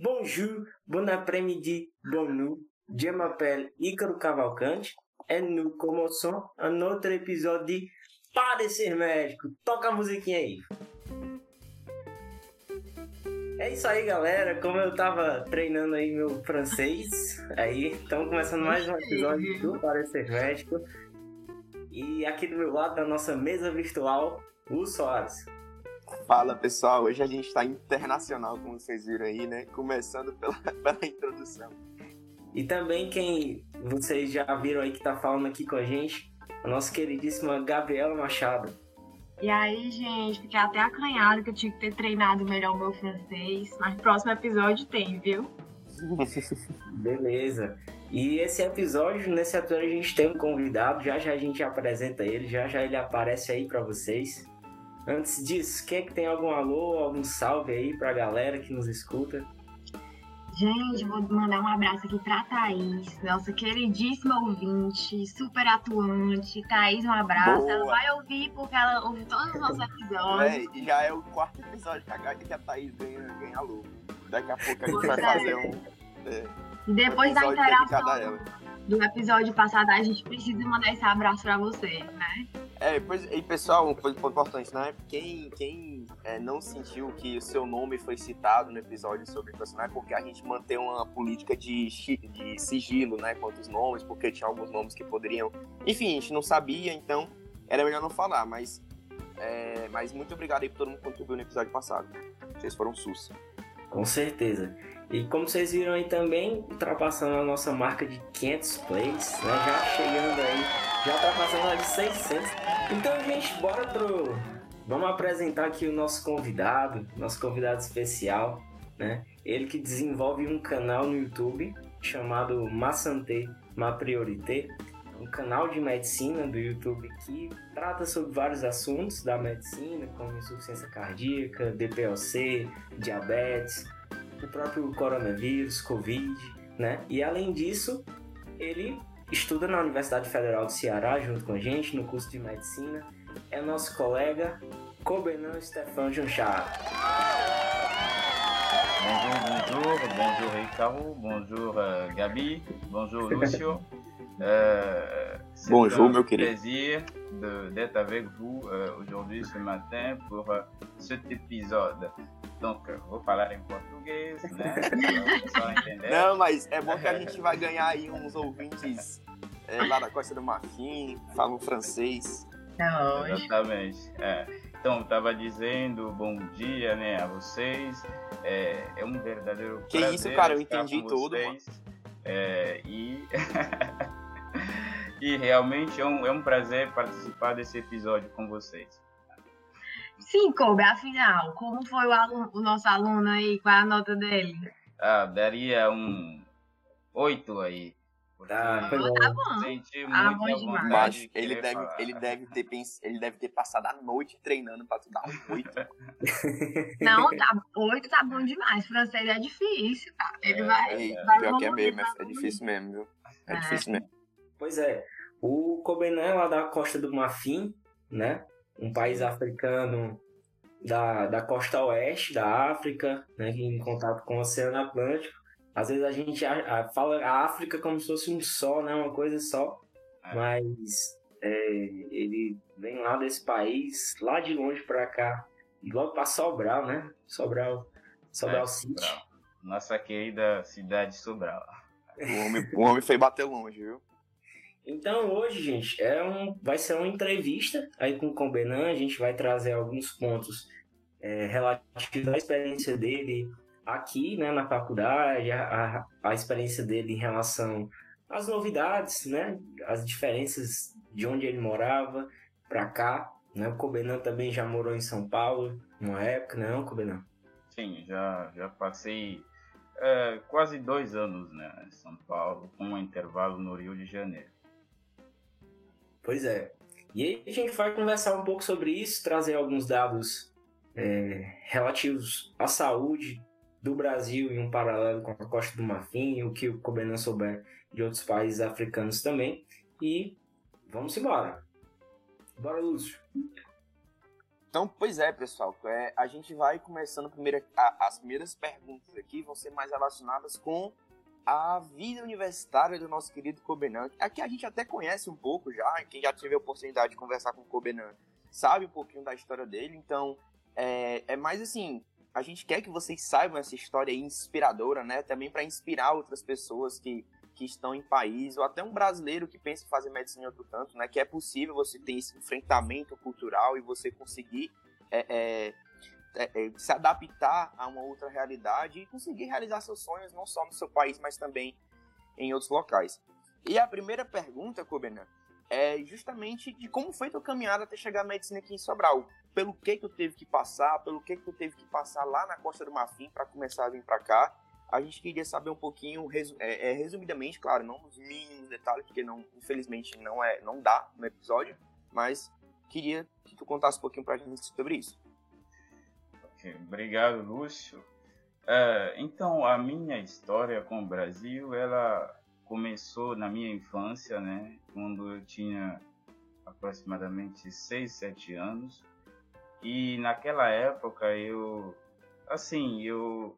bonjour, bon après-midi, bon nous. Je m'appelle Ícaro Cavalcante e nous commençons un autre épisode de Parecer Médico. Toca a musiquinha aí. É isso aí, galera. Como eu tava treinando aí meu francês, aí estamos começando mais um episódio do Parecer Médico. E aqui do meu lado, da nossa mesa virtual, o Soares. Fala pessoal, hoje a gente está internacional, como vocês viram aí, né? Começando pela, pela introdução. E também quem vocês já viram aí que tá falando aqui com a gente, a nossa queridíssima Gabriela Machado. E aí, gente, fiquei até acanhado que eu tinha que ter treinado melhor o meu francês, mas no próximo episódio tem, viu? Beleza. E esse episódio, nesse episódio a gente tem um convidado, já já a gente apresenta ele, já já ele aparece aí para vocês. Antes disso, quem é que tem algum alô, algum salve aí pra galera que nos escuta? Gente, vou mandar um abraço aqui pra Thaís, nossa queridíssima ouvinte, super atuante. Thaís, um abraço. Boa. Ela vai ouvir porque ela ouve todos os nossos episódios. É, e já é o quarto episódio que a, que a Thaís ganha, ganha alô. Daqui a pouco a gente Pois vai é. fazer um. É, E depois da episódio dedicado a interação. Do episódio passado, a gente precisa mandar esse abraço pra você, né? É, pois, e pessoal, um ponto importante, né? Quem, quem é, não sentiu que o seu nome foi citado no episódio sobre personagem, porque a gente mantém uma política de, de sigilo, né? Quanto os nomes, porque tinha alguns nomes que poderiam. Enfim, a gente não sabia, então era melhor não falar, mas. é, mas muito obrigado aí por todo mundo que contribuiu no episódio passado. Vocês foram sus. Com certeza. E como vocês viram aí também, ultrapassando a nossa marca de 500 plays, né? Já chegando aí, já ultrapassando a de 600. Então, gente, bora pro... Vamos apresentar aqui o nosso convidado, nosso convidado especial, né? Ele que desenvolve um canal no YouTube chamado Ma Santé, Ma Priorité, um canal de medicina do YouTube que trata sobre vários assuntos da medicina, como insuficiência cardíaca, DPOC, diabetes, o próprio coronavírus, Covid, né? E além disso, ele estuda na Universidade Federal do Ceará junto com a gente no curso de medicina. É nosso colega Cobenan Stefan Junchar. Bonjour, bonjour, bonjour Ricardo, bonjour euh, Gabi, bonjour Lucio. Euh, c'est Bonjour, un meu querido. plaisir d'être avec vous euh, aujourd'hui ce matin pour euh, cet épisode. Euh, vou falar em português, né? Não, mas é bom que a gente vai ganhar aí uns ouvintes é, lá da Costa do Marfim, falam francês. Então, hoje. Exatamente. É. Então, estava dizendo bom dia né, a vocês. É, é um verdadeiro Que prazer isso, cara, eu entendi tudo. É, e... e realmente é um, é um prazer participar desse episódio com vocês. Sim, Kobe, afinal, como foi o, aluno- o nosso aluno aí? Qual é a nota dele? Ah, daria um oito aí. porque Tá, bom. Tá. Senti Ah, bom Mas ele deve, falar. ele, deve ter pens... ele deve ter passado a noite treinando pra tu dar um oito. Não, tá, oito tá bom demais. Francês é difícil, cara. Ele É, vai. Ei, vai pior que é mesmo, é, é difícil mesmo, viu? É É. difícil mesmo. Pois é, o Cobenan é lá da costa do Marfim, né? Um país africano da, da costa oeste da África, né? Em contato com o Oceano Atlântico. Às vezes a gente a- a- fala a África como se fosse um só, né? Uma coisa só. É. Mas é, ele vem lá desse país, lá de longe pra cá, e logo pra Sobral, né? Sobral, Sobral É, City. Sobral. Nossa querida cidade Sobral. O homem, o homem foi bater longe, viu? Então hoje, gente, é um, vai ser uma entrevista aí com o Combenan. A gente vai trazer alguns pontos é, relativos à experiência dele aqui, né, na faculdade, a, a, a experiência dele em relação às novidades, né, as diferenças de onde ele morava para cá. Né? O Combenan também já morou em São Paulo, numa época, né, não, Combenan? Sim, já, já passei é, quase dois anos né, em São Paulo, com um intervalo no Rio de Janeiro. Pois é. E aí a gente vai conversar um pouco sobre isso, trazer alguns dados é, relativos à saúde do Brasil em um paralelo com a Costa do Marfim, o que o Cobenan souber de outros países africanos também. E vamos embora. Bora, Lúcio. Então, pois é, pessoal. É, a gente vai começando primeiro, a, as primeiras perguntas aqui vão ser mais relacionadas com a vida universitária do nosso querido Cobenan. Aqui a gente até conhece um pouco já, quem já teve a oportunidade de conversar com o Cobenan sabe um pouquinho da história dele, então é, é mais assim, a gente quer que vocês saibam essa história inspiradora, né? Também para inspirar outras pessoas que, que estão em país, ou até um brasileiro que pensa em fazer medicina em outro canto, né? Que é possível você ter esse enfrentamento cultural e você conseguir é, é, se adaptar a uma outra realidade e conseguir realizar seus sonhos, não só no seu país, mas também em outros locais. E a primeira pergunta, Kobenan, é justamente de como foi tua caminhada até chegar à medicina aqui em Sobral. Pelo que que tu teve que passar, pelo que que tu teve que passar lá na Costa do Marfim para começar a vir para cá. A gente queria saber um pouquinho, é, é, resumidamente, claro, não nos mínimos detalhes, porque não, infelizmente não é, não dá no episódio, mas queria que tu contasse um pouquinho para a gente sobre isso. Obrigado, Lúcio. Uh, então, a minha história com o Brasil, ela começou na minha infância, né, quando eu tinha aproximadamente 6, 7 anos. E naquela época eu, assim, eu,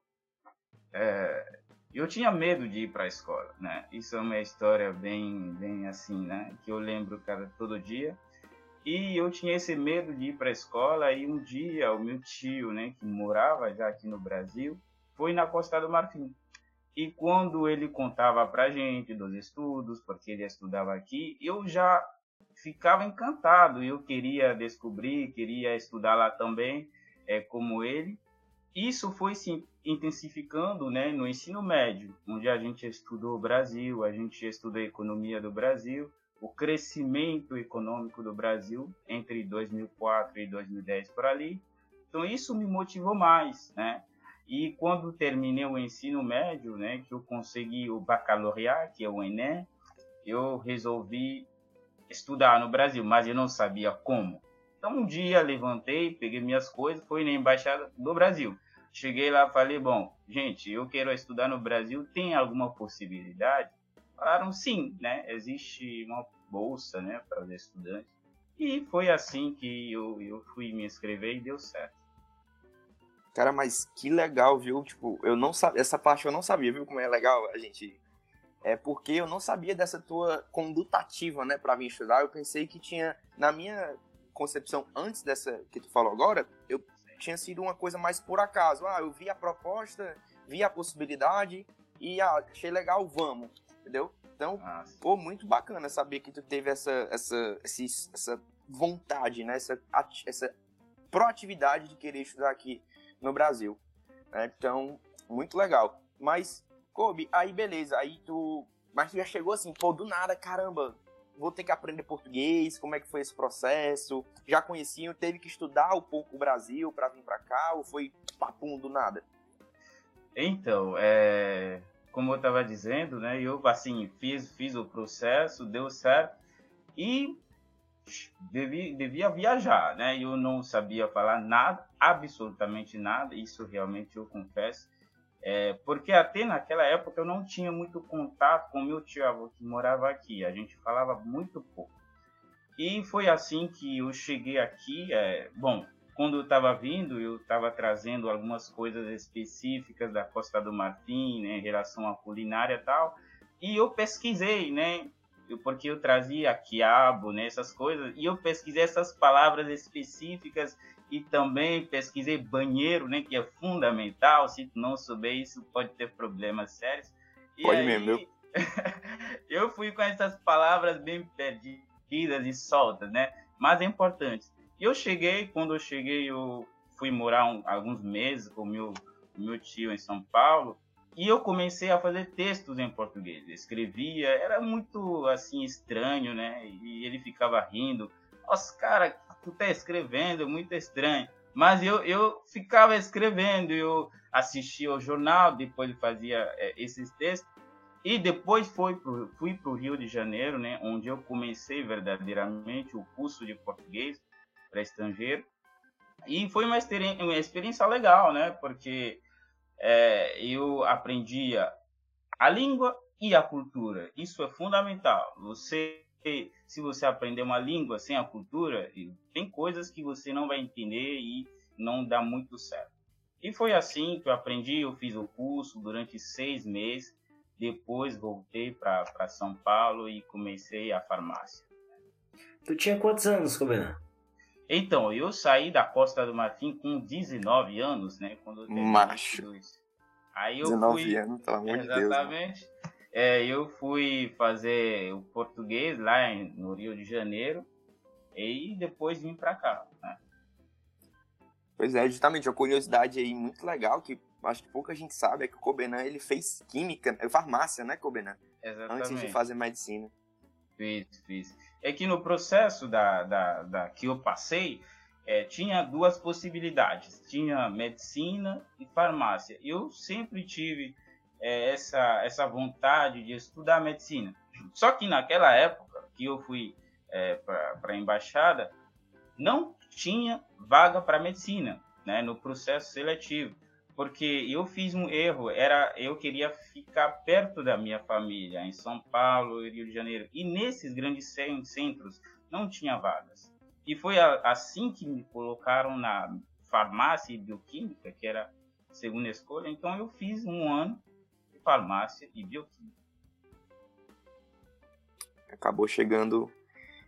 é, eu tinha medo de ir para a escola, né? Isso é uma história bem, bem assim, né? Que eu lembro, cara, todo dia. E eu tinha esse medo de ir para a escola e um dia o meu tio, né, que morava já aqui no Brasil, foi na Costa do Marfim. E quando ele contava para gente dos estudos, porque ele estudava aqui, eu já ficava encantado. Eu queria descobrir, queria estudar lá também, é, como ele. Isso foi se intensificando né, no ensino médio, onde a gente estudou o Brasil, a gente estudou a economia do Brasil, o crescimento econômico do Brasil entre 2004 e 2010 por ali. Então isso me motivou mais, né? E quando terminei o ensino médio, né, que eu consegui o bacalaureat, que é o Enem, eu resolvi estudar no Brasil, mas eu não sabia como. Então um dia levantei, peguei minhas coisas, fui na embaixada do Brasil. Cheguei lá, falei, bom, gente, eu quero estudar no Brasil, tem alguma possibilidade? Falaram sim, né? Existe uma bolsa, né, para os estudantes. E foi assim que eu, eu fui me inscrever e deu certo. Cara, mas que legal, viu? Tipo, eu não sabia, essa parte eu não sabia, viu como é legal a gente é porque eu não sabia dessa tua conduta ativa, né, para vir estudar. Eu pensei que tinha na minha concepção antes dessa que tu falou agora, eu tinha sido uma coisa mais por acaso. Ah, eu vi a proposta, vi a possibilidade e ah, achei legal, vamos, entendeu? Então, ah, pô, muito bacana saber que tu teve essa essa essa vontade, né, essa essa proatividade de querer estudar aqui no Brasil. Né? Então, muito legal. Mas, Kobe, aí beleza, aí tu. Mas tu já chegou assim, pô, do nada, caramba, vou ter que aprender português, como é que foi esse processo? Já conheciam, teve que estudar um pouco o Brasil para vir para cá, ou foi papum do nada? Então, é, como eu estava dizendo, né, eu assim fiz, fiz o processo, deu certo e devia, devia viajar, né? Eu não sabia falar nada, absolutamente nada, isso realmente eu confesso. É, porque até naquela época eu não tinha muito contato com meu tio que morava aqui, a gente falava muito pouco. E foi assim que eu cheguei aqui. É, bom, quando eu estava vindo, eu estava trazendo algumas coisas específicas da Costa do Marfim, né, em relação à culinária e tal. E eu pesquisei, né, porque eu trazia quiabo, né, essas coisas, e eu pesquisei essas palavras específicas e também pesquisei banheiro, né, que é fundamental, se tu não souber isso pode ter problemas sérios. E pode aí, mesmo. eu fui com essas palavras bem perdidas e soltas, né, mas é importante. Eu cheguei, quando eu cheguei, eu fui morar um, alguns meses com meu meu tio em São Paulo e eu comecei a fazer textos em português. Escrevia, era muito assim estranho, né? E ele ficava rindo. Nossa, cara, tu tá escrevendo, muito estranho. Mas eu, eu ficava escrevendo, eu assistia ao jornal, depois fazia é, esses textos. E depois foi pro, fui para o Rio de Janeiro, né, onde eu comecei verdadeiramente o curso de português para estrangeiro. E foi uma experiência, uma experiência legal, né, porque é, eu aprendia a língua e a cultura. Isso é fundamental. Você se você aprender uma língua sem a cultura, tem coisas que você não vai entender e não dá muito certo. E foi assim que eu aprendi, eu fiz o curso durante seis meses, depois voltei para São Paulo e comecei a farmácia. Tu tinha quantos anos, Cobenan? Então, eu saí da Costa do Marfim com 19 anos, né? Quando Macho. Aí eu 19 fui, anos, pelo amor de Deus. Exatamente. É, eu fui fazer o português lá em, no Rio de Janeiro e depois vim para cá. Né? Pois é, justamente, uma curiosidade aí muito legal que acho que pouca gente sabe é que o Cobenan ele fez química, é farmácia, né, Cobenan? Exatamente. Antes de fazer medicina. Fiz, fiz. É que no processo da, da, da que eu passei, é, tinha duas possibilidades. Tinha medicina e farmácia. Eu sempre tive é, essa, essa vontade de estudar medicina. Só que naquela época que eu fui é, para a embaixada, não tinha vaga para medicina né, no processo seletivo. Porque eu fiz um erro, era eu queria ficar perto da minha família, em São Paulo, Rio de Janeiro. E nesses grandes centros não tinha vagas. E foi assim que me colocaram na farmácia e bioquímica, que era a segunda escolha. Então eu fiz um ano farmácia e bioquímica. Acabou chegando.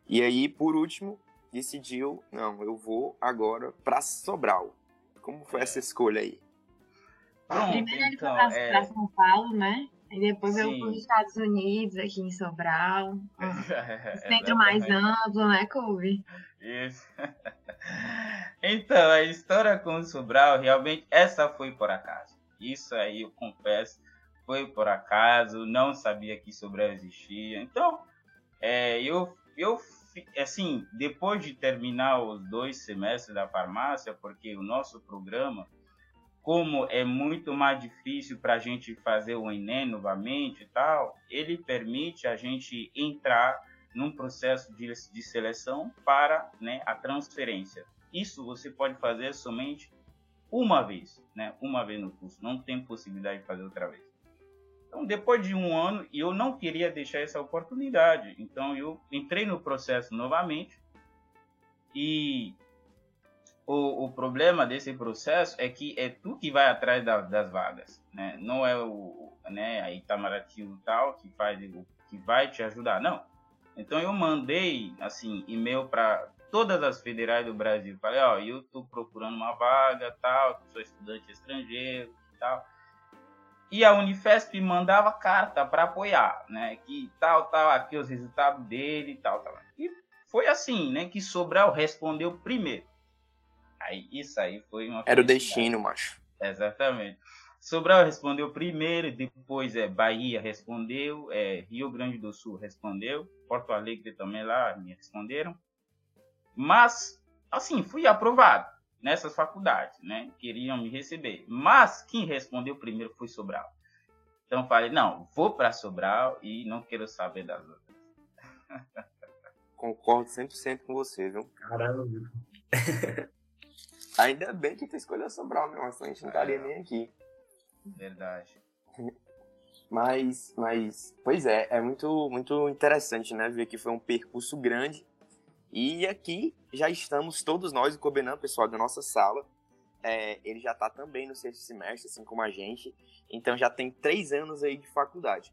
E aí, por último, decidiu, não, eu vou agora para Sobral. Como foi é. essa escolha aí? Pronto, Primeiro ele então, foi para é... São Paulo, né? E depois fui para os Estados Unidos, aqui em Sobral. É, centro mais amplo, né, Kobe? Isso. então, a história com o Sobral, realmente, essa foi por acaso. Isso aí eu confesso foi por acaso, não sabia que Sobral existia. Então, é, eu, eu, assim, depois de terminar os dois semestres da farmácia, porque o nosso programa, como é muito mais difícil para a gente fazer o Enem novamente e tal, ele permite a gente entrar num processo de, de seleção para né, a transferência. Isso você pode fazer somente uma vez, né? Uma vez no curso, não tem possibilidade de fazer outra vez. Então, depois de um ano, eu não queria deixar essa oportunidade. Então, eu entrei no processo novamente. E o, o problema desse processo é que é tu que vai atrás da, das vagas, né? Não é o né, a Itamaraty tal que faz que vai te ajudar, não. Então eu mandei assim e-mail para todas as federais do Brasil. Falei, ó, eu estou procurando uma vaga, tal, sou estudante estrangeiro, tal. E a Unifesp mandava carta para apoiar, né? Que tal, tal, aqui os resultados dele, tal, tal. E foi assim, né? Que Sobral respondeu primeiro. Aí isso aí foi uma. Era o destino, macho. Exatamente. Sobral respondeu primeiro, depois é Bahia respondeu, é, Rio Grande do Sul respondeu, Porto Alegre também lá me responderam. Mas, assim, fui aprovado nessas faculdades, né? Queriam me receber. Mas quem respondeu primeiro foi Sobral. Então falei, não, vou para Sobral e não quero saber das outras. Concordo 100% com você, viu? Caramba. Ainda bem que tu escolheu Sobral, meu, senão a gente não estaria é, nem aqui. Verdade. Mas, mas, pois é, é muito, muito interessante, né? Ver que foi um percurso grande e aqui já estamos todos nós, o Cobenan, pessoal da nossa sala. É, ele já está também no sexto semestre, assim como a gente. Então já tem três anos aí de faculdade.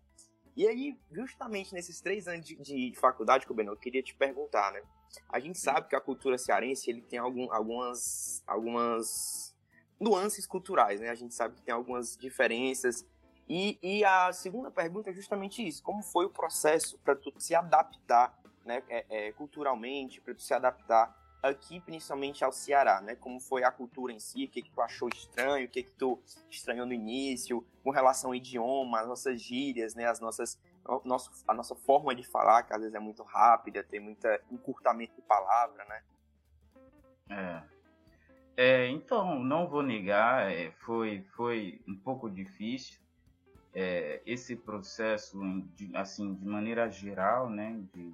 E aí, justamente nesses três anos de, de faculdade, Cobenan, eu queria te perguntar, né? A gente sabe que a cultura cearense ele tem algum, algumas, algumas nuances culturais, né? A gente sabe que tem algumas diferenças. E, e a segunda pergunta é justamente isso: como foi o processo para tu se adaptar né, é, é, culturalmente, para tu se adaptar aqui, principalmente ao Ceará, né? Como foi a cultura em si, o que, que tu achou estranho, o que, que tu estranhou no início, com relação ao idioma, as nossas gírias, né? As nossas, nosso, a nossa forma de falar, que às vezes é muito rápida, tem muito encurtamento de palavra, né? É. é então, não vou negar, é, foi, foi um pouco difícil. É, esse processo, de, assim, de maneira geral, né, de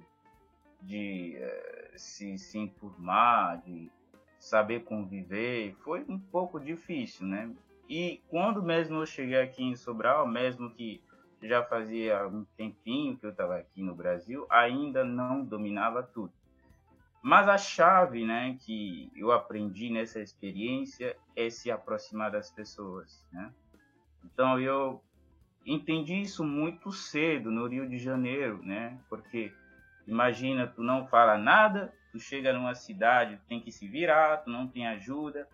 de uh, se, se enturmar, de saber conviver, foi um pouco difícil, né? E quando mesmo eu cheguei aqui em Sobral, mesmo que já fazia um tempinho que eu estava aqui no Brasil, ainda não dominava tudo. Mas a chave, né, que eu aprendi nessa experiência é se aproximar das pessoas, né? Então eu entendi isso muito cedo no Rio de Janeiro, né? Porque imagina, tu não fala nada, tu chega numa cidade, tem que se virar, tu não tem ajuda.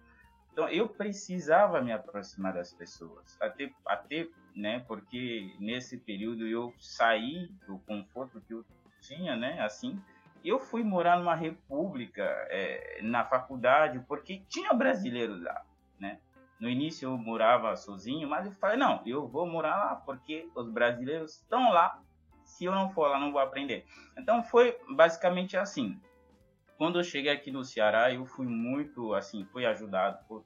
Então eu precisava me aproximar das pessoas, até até, né, porque nesse período eu saí do conforto que eu tinha, né, assim, eu fui morar numa república é, na faculdade porque tinha brasileiros lá, né? No início eu morava sozinho, mas eu falei, não, eu vou morar lá porque os brasileiros estão lá. Se eu não for lá, não vou aprender. Então foi basicamente assim. Quando eu cheguei aqui no Ceará, eu fui muito, assim, fui ajudado por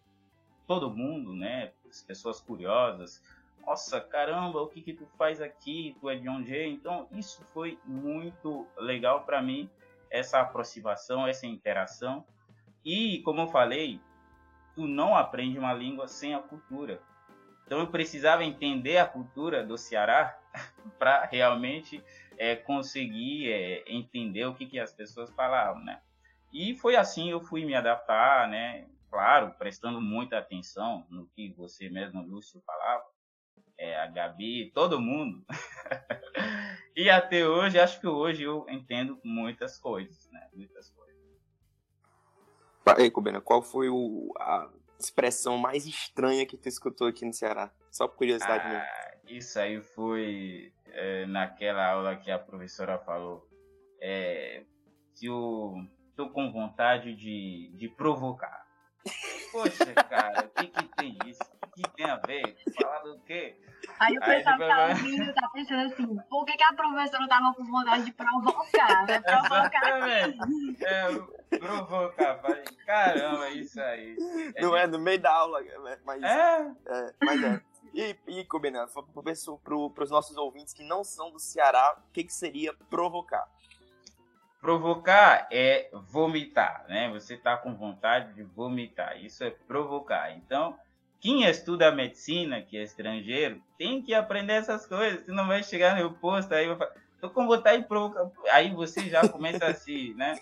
todo mundo, né? As pessoas curiosas. Nossa, caramba, o que que tu faz aqui? Tu é de onde? Então, isso foi muito legal para mim, essa aproximação, essa interação. E, como eu falei, tu não aprende uma língua sem a cultura. Então eu precisava entender a cultura do Ceará para realmente é, conseguir é, entender o que, que as pessoas falavam, né? E foi assim eu fui me adaptar, né? Claro, prestando muita atenção no que você mesmo, Lúcio, falava, é, a Gabi, todo mundo. e até hoje, acho que hoje eu entendo muitas coisas, né? Muitas coisas. Ei, Cubena, qual foi o, a expressão mais estranha que tu escutou aqui no Ceará? Só por curiosidade ah, mesmo. Isso aí foi é, naquela aula que a professora falou. É, que eu tô com vontade de, de provocar. Poxa, cara, o que, que tem isso? O que tem a ver? Falar do quê? Aí o pessoal que tá ouvindo tá pensando assim, por que, que a professora tava com vontade de provocar? Né? Provocar Exatamente. É, provocar. Falei, caramba, isso aí. É Não de... é no meio da aula, mas é. é mas é. E, e Cobena, para os nossos ouvintes que não são do Ceará, o que, que seria provocar? Provocar é vomitar, né? Você está com vontade de vomitar. Isso é provocar. Então, quem estuda medicina, que é estrangeiro, tem que aprender essas coisas. Você não vai chegar no posto aí vai falar, tô com vontade de provocar. Aí você já começa a se, né?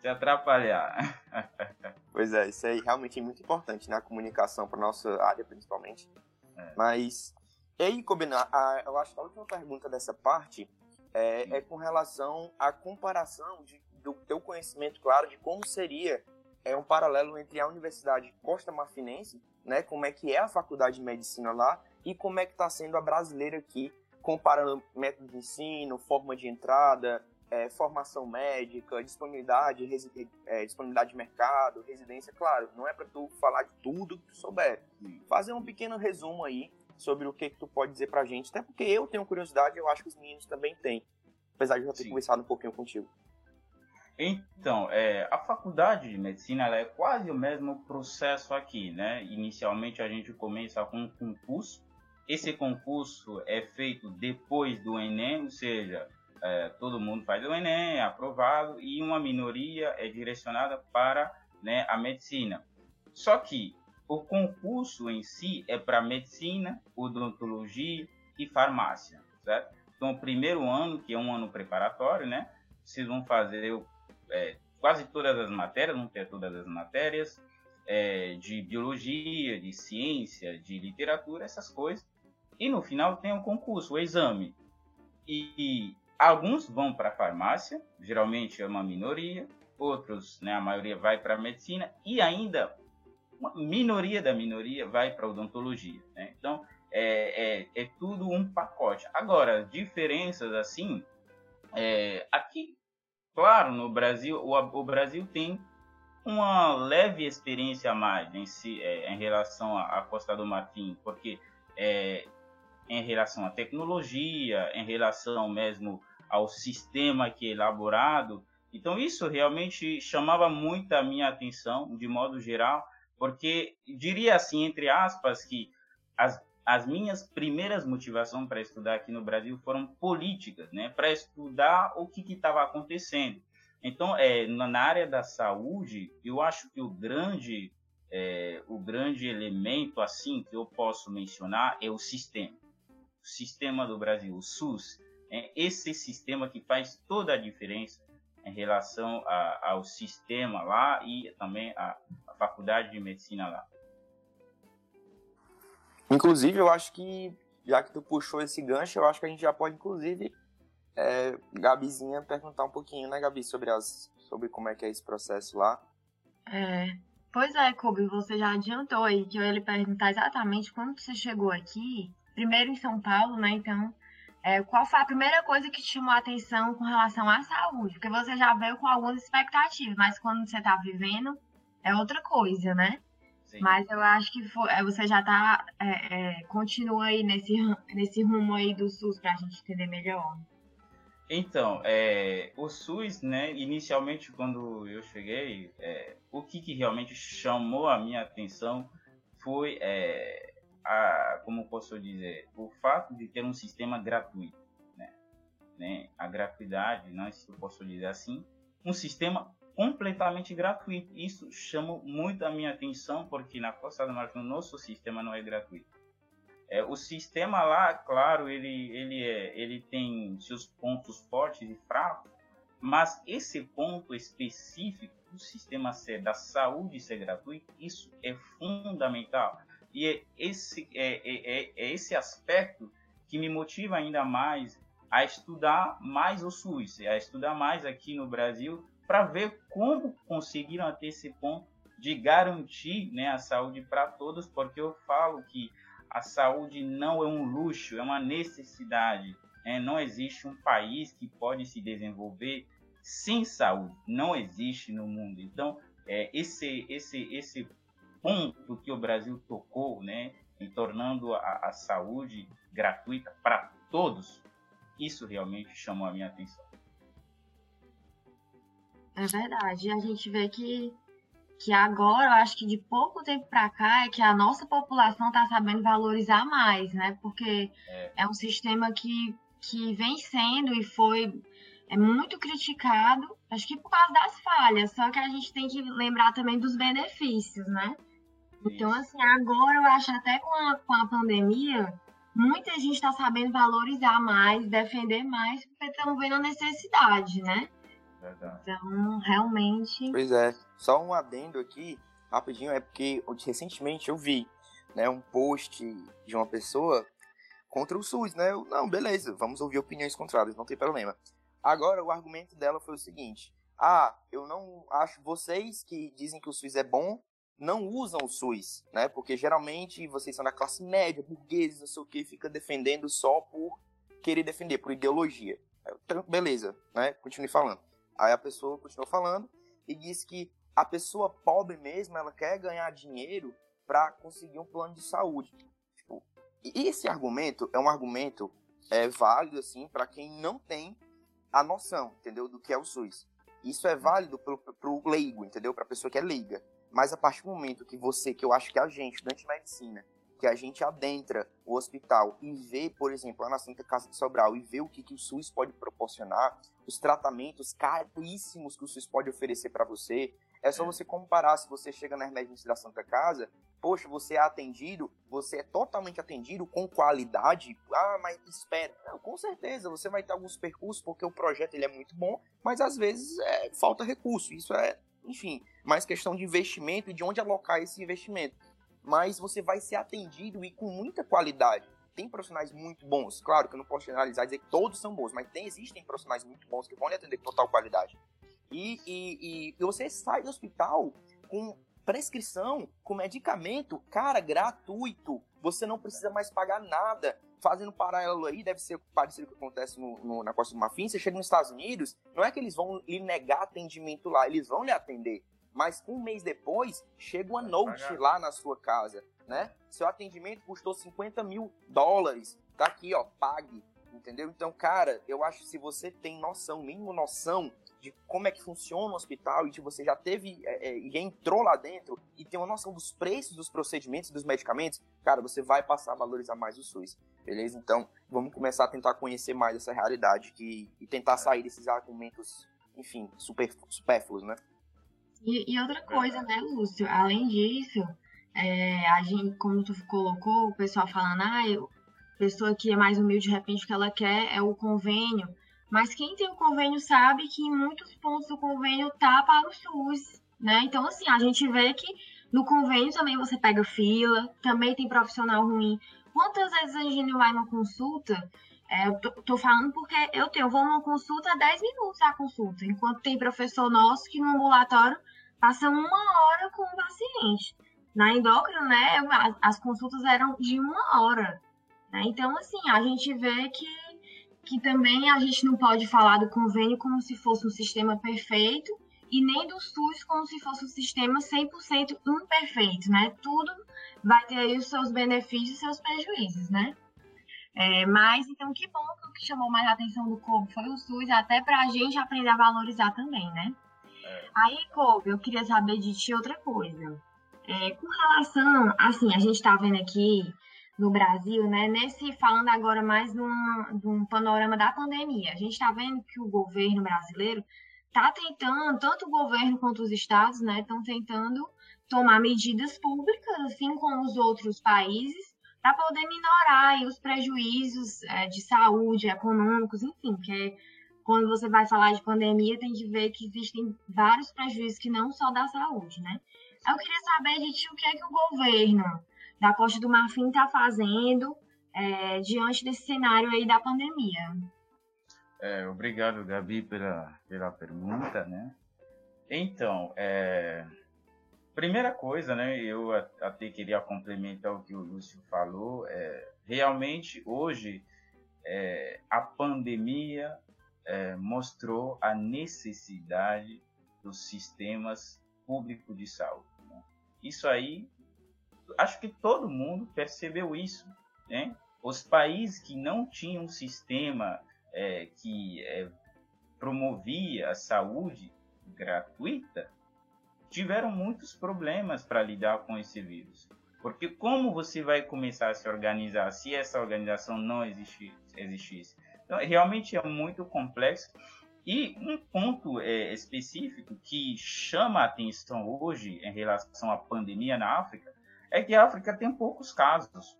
Se atrapalhar. Pois é, isso aí realmente é muito importante na comunicação para nossa área, principalmente. É. Mas, e aí, Cobina, eu acho que a última pergunta dessa parte é, é com relação à comparação de, do teu conhecimento, claro, de como seria é um paralelo entre a Universidade Costa Marfinense, né, como é que é a faculdade de medicina lá e como é que está sendo a brasileira aqui, comparando método de ensino, forma de entrada, é, formação médica, disponibilidade, é, disponibilidade de mercado, residência, claro, não é para tu falar de tudo que tu souber. Fazer um pequeno resumo aí sobre o que, que tu pode dizer pra gente. Até porque eu tenho curiosidade, eu acho que os meninos também têm. Apesar de eu já ter Sim. conversado um pouquinho contigo. Então, é, a faculdade de medicina é quase o mesmo processo aqui, né? Inicialmente a gente começa com um concurso. Esse concurso é feito depois do Enem, ou seja, é, todo mundo faz o Enem, é aprovado, e uma minoria é direcionada para né, a medicina. Só que o concurso em si é para medicina, odontologia e farmácia, certo? Então, o primeiro ano, que é um ano preparatório, né? Vocês vão fazer é, quase todas as matérias, vão ter todas as matérias é, de biologia, de ciência, de literatura, essas coisas. E no final tem o concurso, o exame. E, e alguns vão para a farmácia, geralmente é uma minoria, outros, né, a maioria vai para a medicina, e ainda uma minoria da minoria vai para odontologia. Né? Então, é, é, é, tudo um pacote. Agora, diferenças assim, é, aqui, claro, no Brasil, o, o, Brasil tem uma leve experiência a mais em, si, é, em relação à Costa do Marfim, porque é, em relação à tecnologia, em relação mesmo ao sistema que é elaborado, então isso realmente chamava muito a minha atenção, de modo geral, porque diria assim, entre aspas, que as, as minhas primeiras motivações para estudar aqui no Brasil foram políticas, né? Para estudar o que estava acontecendo. Então, é, na área da saúde, eu acho que o grande, é, o grande elemento assim que eu posso mencionar é o sistema. sistema do Brasil, o SUS, é esse sistema que faz toda a diferença em relação a, ao sistema lá e também a faculdade de medicina lá. Inclusive, eu acho que, já que tu puxou esse gancho, eu acho que a gente já pode, inclusive, é, Gabizinha perguntar um pouquinho, né, Gabi, sobre, as, sobre como é que é esse processo lá. É, pois é, Kobe, você já adiantou aí que eu ia lhe perguntar exatamente quando você chegou aqui, primeiro em São Paulo, né, então, é, qual foi a primeira coisa que te chamou a atenção com relação à saúde? Porque você já veio com algumas expectativas, mas quando você está vivendo, é outra coisa, né? Sim. Mas eu acho que foi, é, você já está é, é, continua aí nesse, nesse rumo aí do SUS para a gente entender melhor. Então, é, o SUS, né, inicialmente quando eu cheguei, é, o que, que, realmente chamou a minha atenção foi, é, a, como posso dizer, o fato de ter um sistema gratuito. Né, né, a gratuidade, né, se eu posso dizer assim, um sistema completamente gratuito. Isso chama muito a minha atenção, porque na Costa do Marfim o nosso sistema não é gratuito. É, o sistema lá, claro, ele, ele, é, ele tem seus pontos fortes e fracos, mas esse ponto específico do sistema ser, da saúde ser gratuito, isso é fundamental. E é esse, é, é, é, é esse aspecto que me motiva ainda mais a estudar mais o SUS, a estudar mais aqui no Brasil, para ver como conseguiram até esse ponto de garantir né, a saúde para todos, porque eu falo que a saúde não é um luxo, é uma necessidade. Né? Não existe um país que pode se desenvolver sem saúde, não existe no mundo. Então, é, esse, esse, esse ponto que o Brasil tocou, né, em tornando a, a saúde gratuita para todos, isso realmente chamou a minha atenção. É verdade. A gente vê que, que agora, eu acho que de pouco tempo para cá, é que a nossa população está sabendo valorizar mais, né? Porque é. é um sistema que, que vem sendo e foi é muito criticado, acho que por causa das falhas, só que a gente tem que lembrar também dos benefícios, né? Então, assim, agora eu acho até com a, com a pandemia, muita gente está sabendo valorizar mais, defender mais, porque estão vendo a necessidade, né? Verdade. Então, realmente. Pois é. Só um adendo aqui, rapidinho, é porque recentemente eu vi né, um post de uma pessoa contra o SUS, né? Eu, não, beleza, vamos ouvir opiniões contrárias, não tem problema. Agora, o argumento dela foi o seguinte: ah, eu não acho vocês que dizem que o SUS é bom, não usam o SUS, né? Porque geralmente vocês são da classe média, burgueses, não sei o que, fica defendendo só por querer defender, por ideologia. Eu, beleza, né? Continue falando. Aí a pessoa continuou falando e disse que a pessoa pobre mesmo, ela quer ganhar dinheiro para conseguir um plano de saúde. Tipo, e esse argumento é um argumento é, válido assim para quem não tem a noção, entendeu, do que é o SUS. Isso é válido para o leigo, entendeu, para a pessoa que é leiga. Mas a partir do momento que você, que eu acho que a gente, estudante de medicina, que a gente adentra o hospital e vê, por exemplo, lá na Santa Casa de Sobral, e vê o que, que o SUS pode proporcionar, os tratamentos caríssimos que o SUS pode oferecer para você, é só é. você comparar se você chega na emergência da Santa Casa, poxa, você é atendido, você é totalmente atendido com qualidade. Ah, mas espera. Não, com certeza, você vai ter alguns percursos, porque o projeto ele é muito bom, mas às vezes é, falta recurso. Isso é, enfim, mais questão de investimento e de onde alocar esse investimento mas você vai ser atendido e com muita qualidade. Tem profissionais muito bons, claro que eu não posso generalizar e dizer que todos são bons, mas tem, existem profissionais muito bons que vão lhe atender com total qualidade. E, e, e você sai do hospital com prescrição, com medicamento, cara, gratuito. Você não precisa mais pagar nada. Fazendo paralelo aí, deve ser parecido com o que acontece no, no, na Costa do Marfim. Você chega nos Estados Unidos, não é que eles vão lhe negar atendimento lá, eles vão lhe atender mas um mês depois chega uma note lá na sua casa, né? Seu atendimento custou 50 mil dólares, tá aqui, ó, pague, entendeu? Então, cara, eu acho que se você tem noção, mínimo noção de como é que funciona o hospital e de você já teve é, é, e entrou lá dentro e tem uma noção dos preços dos procedimentos dos medicamentos, cara, você vai passar a valorizar mais o SUS, beleza? Então, vamos começar a tentar conhecer mais essa realidade que, e tentar sair desses argumentos, enfim, super, supérfluos, né? E, e outra coisa, né, Lúcio? Além disso, é, a gente, como tu colocou, o pessoal falando, ah, eu, pessoa que é mais humilde, de repente, o que ela quer é o convênio. Mas quem tem o convênio sabe que em muitos pontos do convênio tá para o SUS, né? Então, assim, a gente vê que no convênio também você pega fila, também tem profissional ruim. Quantas vezes a gente vai numa consulta? É, eu tô, tô, falando porque eu tenho, eu vou numa consulta 10 minutos a consulta, enquanto tem professor nosso que no ambulatório passa uma hora com o paciente. Na endócrina, né, as, as consultas eram de uma hora. Né? Então, assim, a gente vê que, que também a gente não pode falar do convênio como se fosse um sistema perfeito e nem do SUS como se fosse um sistema 100% imperfeito, né? Tudo vai ter aí os seus benefícios e seus prejuízos, né? É, mas, então, que bom que o que chamou mais a atenção do Kobe foi o SUS, até para a gente aprender a valorizar também, né? Aí, Kobe, eu queria saber de ti outra coisa. É, com relação, assim, a gente está vendo aqui no Brasil, né? Nesse falando agora mais de um, panorama da pandemia, a gente está vendo que o governo brasileiro está tentando, tanto o governo quanto os estados, né, estão tentando tomar medidas públicas, assim como os outros países, para poder minorar os prejuízos é, de saúde, econômicos, enfim, que é, quando você vai falar de pandemia, tem que ver que existem vários prejuízos que não só da saúde, né? Eu queria saber de ti o que é que o governo da Costa do Marfim está fazendo é, diante desse cenário aí da pandemia. É, obrigado, Gabi, pela, pela pergunta, né? Então, é, primeira coisa, né? Eu até queria complementar o que o Lúcio falou. É, realmente, hoje, é, a pandemia é, mostrou a necessidade dos sistemas públicos de saúde. Né? Isso aí acho que todo mundo percebeu isso, né? Os países que não tinham um sistema é, que é, promovia a saúde gratuita tiveram muitos problemas para lidar com esse vírus. Porque como você vai começar a se organizar se essa organização não existisse? Então, realmente é muito complexo. E um ponto é, específico que chama a atenção hoje em relação à pandemia na África é que a África tem poucos casos.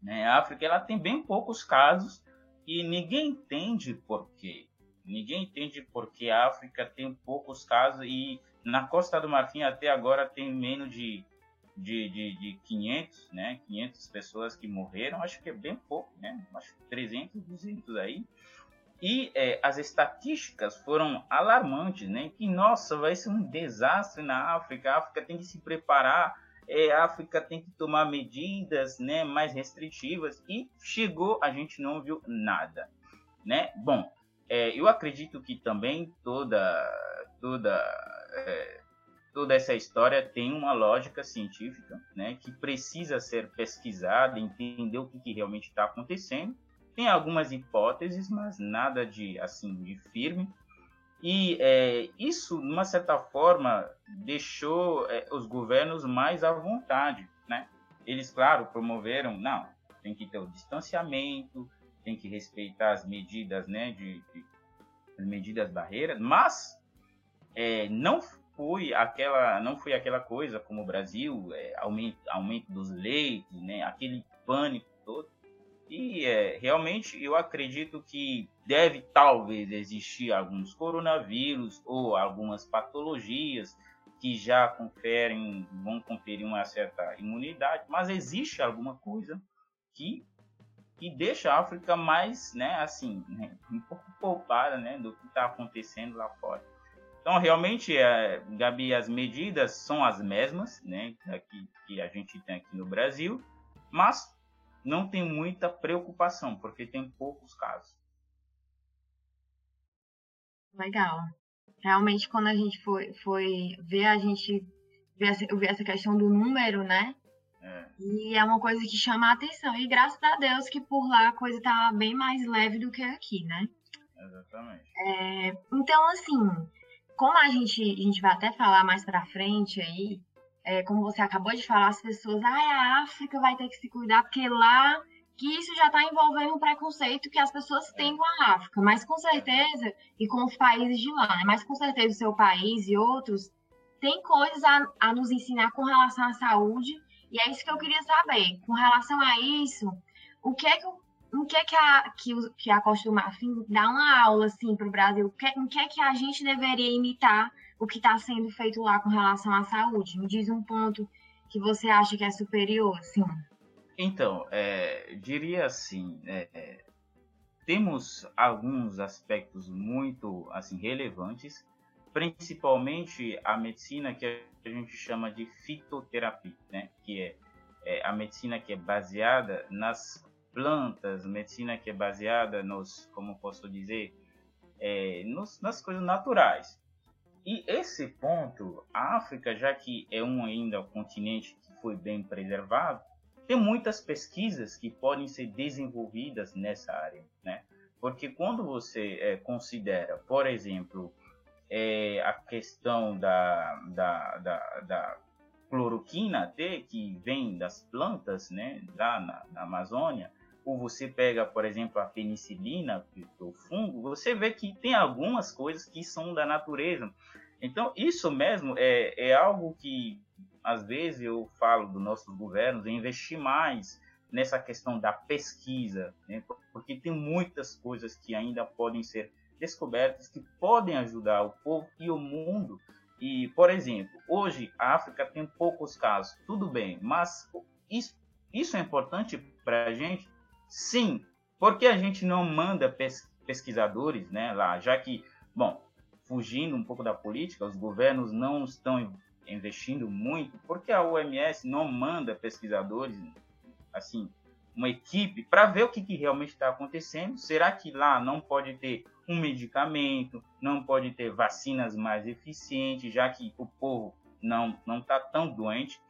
Né? A África ela tem bem poucos casos e ninguém entende por quê. Ninguém entende por que a África tem poucos casos e na Costa do Marfim até agora tem menos de, de, de, de 500, né? 500 pessoas que morreram, acho que é bem pouco, né? Acho que 300, 200 aí. E é, as estatísticas foram alarmantes, né? Que, nossa, vai ser um desastre na África, a África tem que se preparar é, a África tem que tomar medidas né, mais restritivas e chegou, a gente não viu nada. Né? Bom, é, eu acredito que também toda, toda, é, toda essa história tem uma lógica científica né, que precisa ser pesquisada, entender o que, que realmente está acontecendo. Tem algumas hipóteses, mas nada de assim de firme. E é, isso, de uma certa forma, deixou é, os governos mais à vontade, né? Eles, claro, promoveram, não, tem que ter o distanciamento, tem que respeitar as medidas, né, de, de as medidas barreiras, mas é, não aquela, não foi aquela coisa como o Brasil, é, aumento, aumento dos leitos, né, aquele pânico todo. E é, realmente eu acredito que deve talvez existir alguns coronavírus ou algumas patologias que já conferem, vão conferir uma certa imunidade, mas existe alguma coisa que que deixa a África mais, né, assim, né, um pouco poupada, né, do que está acontecendo lá fora. Então, realmente, é, Gabi, as medidas são as mesmas, né, que, que a gente tem aqui no Brasil, mas não tem muita preocupação, porque tem poucos casos. Legal. Realmente, quando a gente foi, foi ver, a gente vê essa, ver essa questão do número, né? É. E é uma coisa que chama a atenção. E graças a Deus que por lá a coisa tá bem mais leve do que aqui, né? Exatamente. É, então, assim, como a gente, a gente vai até falar mais pra frente aí, é, como você acabou de falar, as pessoas, ah, a África vai ter que se cuidar, porque lá que isso já está envolvendo um preconceito que as pessoas têm com a África, mas com certeza, e com os países de lá, né? mas com certeza o seu país e outros tem coisas a, a nos ensinar com relação à saúde, e é isso que eu queria saber. Com relação a isso, o que é que o, em que, que, a, que, que a Costa do Marfim dá uma aula assim, para o Brasil? Em que, que a gente deveria imitar o que está sendo feito lá com relação à saúde? Me diz um ponto que você acha que é superior, assim. Então, é, diria assim, é, é, temos alguns aspectos muito assim relevantes, principalmente a medicina que a gente chama de fitoterapia, né? que é, é a medicina que é baseada nas plantas, medicina que é baseada nos, como posso dizer, é, nos, nas coisas naturais. E esse ponto, a África, já que é um ainda continente que foi bem preservado, tem muitas pesquisas que podem ser desenvolvidas nessa área, né? Porque quando você é, considera, por exemplo, é, a questão da, da, da, da cloroquina T, que vem das plantas, né, lá na, na Amazônia, ou você pega, por exemplo, a penicilina, o fungo, você vê que tem algumas coisas que são da natureza. Então, isso mesmo é, é algo que, às vezes, eu falo dos nossos governos, investir mais nessa questão da pesquisa, né? porque tem muitas coisas que ainda podem ser descobertas, que podem ajudar o povo e o mundo. E, por exemplo, hoje a África tem poucos casos, tudo bem, mas isso, isso é importante para a gente Sim, porque a gente não manda pes pesquisadores né, lá, já que, bom, fugindo um pouco da política, os governos não estão investindo muito, porque a OMS não manda pesquisadores, assim, uma equipe para ver o que, que realmente está acontecendo. Será que lá não pode ter um medicamento, não pode ter vacinas mais eficientes, já que o povo não não está tão doente?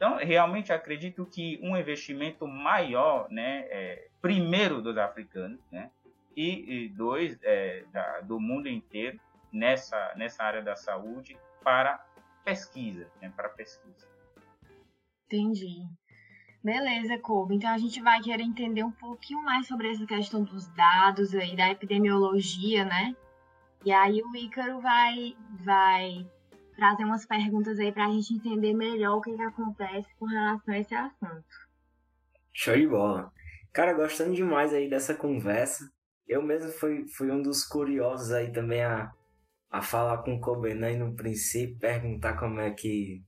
Então, realmente acredito que um investimento maior, né, é, primeiro dos africanos, né, e, e dois é, da, do mundo inteiro nessa nessa área da saúde para pesquisa, né, para pesquisa. Entendi. Beleza, Kobe. Então a gente vai querer entender um pouquinho mais sobre essa questão dos dados aí da epidemiologia, né? E aí o Ícaro vai vai trazer umas perguntas aí para a gente entender melhor o que, que acontece com relação a esse assunto. Show de bola. Cara, gostando demais aí dessa conversa. Eu mesmo fui, fui um dos curiosos aí também a, a falar com o Kobenai no princípio, perguntar como é que,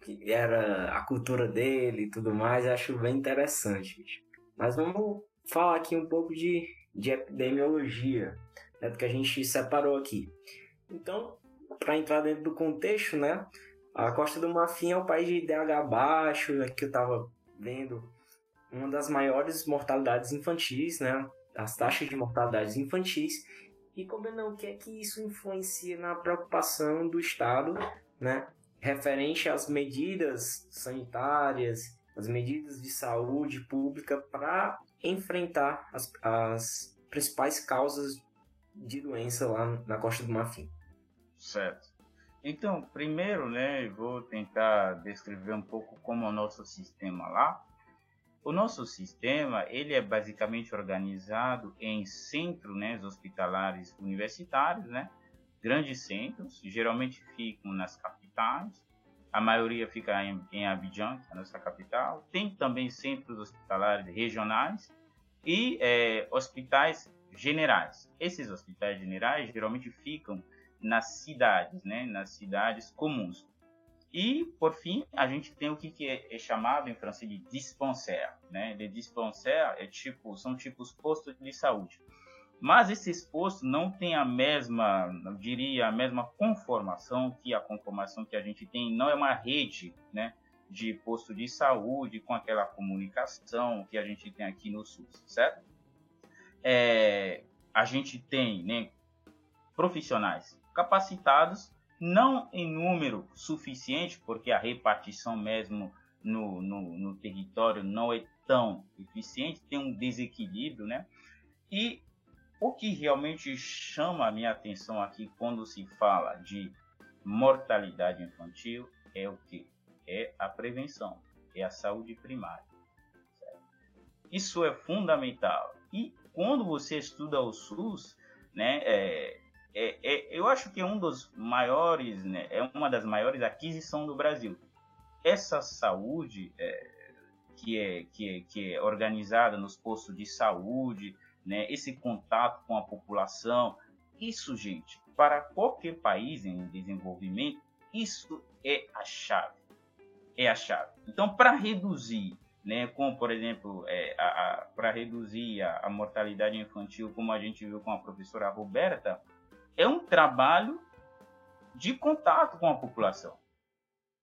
que era a cultura dele e tudo mais. Acho bem interessante. Mas vamos falar aqui um pouco de, de epidemiologia, né, do que a gente separou aqui. Então, para entrar dentro do contexto, né? A Costa do Marfim é um país de DH baixo, né, que eu estava vendo uma das maiores mortalidades infantis, né? As taxas de mortalidades infantis. E como não, o que é que isso influencia na preocupação do Estado, né? Referente às medidas sanitárias, as medidas de saúde pública para enfrentar as, as principais causas de doença lá na Costa do Marfim. Certo. Então, primeiro, né, vou tentar descrever um pouco como é o nosso sistema lá. O nosso sistema, ele é basicamente organizado em centros, né, hospitalares universitários, né, grandes centros, geralmente ficam nas capitais. A maioria fica em, em Abidjan, que é a nossa capital. Tem também centros hospitalares regionais e é, hospitais generais. Esses hospitais generais geralmente ficam nas cidades, né, nas cidades comuns. E, por fim, a gente tem o que, é, é, chamado em francês de dispensaire. Né? De dispensaire é tipo, são tipos postos de saúde. Mas esses postos não têm a mesma, eu diria, a mesma conformação que a conformação que a gente tem. Não é uma rede né, de posto de saúde com aquela comunicação que a gente tem aqui no SUS, certo? É, a gente tem né, profissionais capacitados, não em número suficiente, porque a repartição mesmo no, no, no território não é tão eficiente, tem um desequilíbrio, né? E o que realmente chama a minha atenção aqui quando se fala de mortalidade infantil é o que? É a prevenção, é a saúde primária. Isso é fundamental. E quando você estuda o SUS, né, é, é, é, eu acho que é um dos maiores, né, é uma das maiores aquisições do Brasil. Essa saúde, é, que é, que é, que é organizada nos postos de saúde, né? esse contato com a população. Isso, gente, para qualquer país em desenvolvimento, isso é a chave. É a chave. Então, para reduzir, né, como por exemplo, é, para reduzir a, a mortalidade infantil, como a gente viu com a professora Roberta, é um trabalho de contato com a população.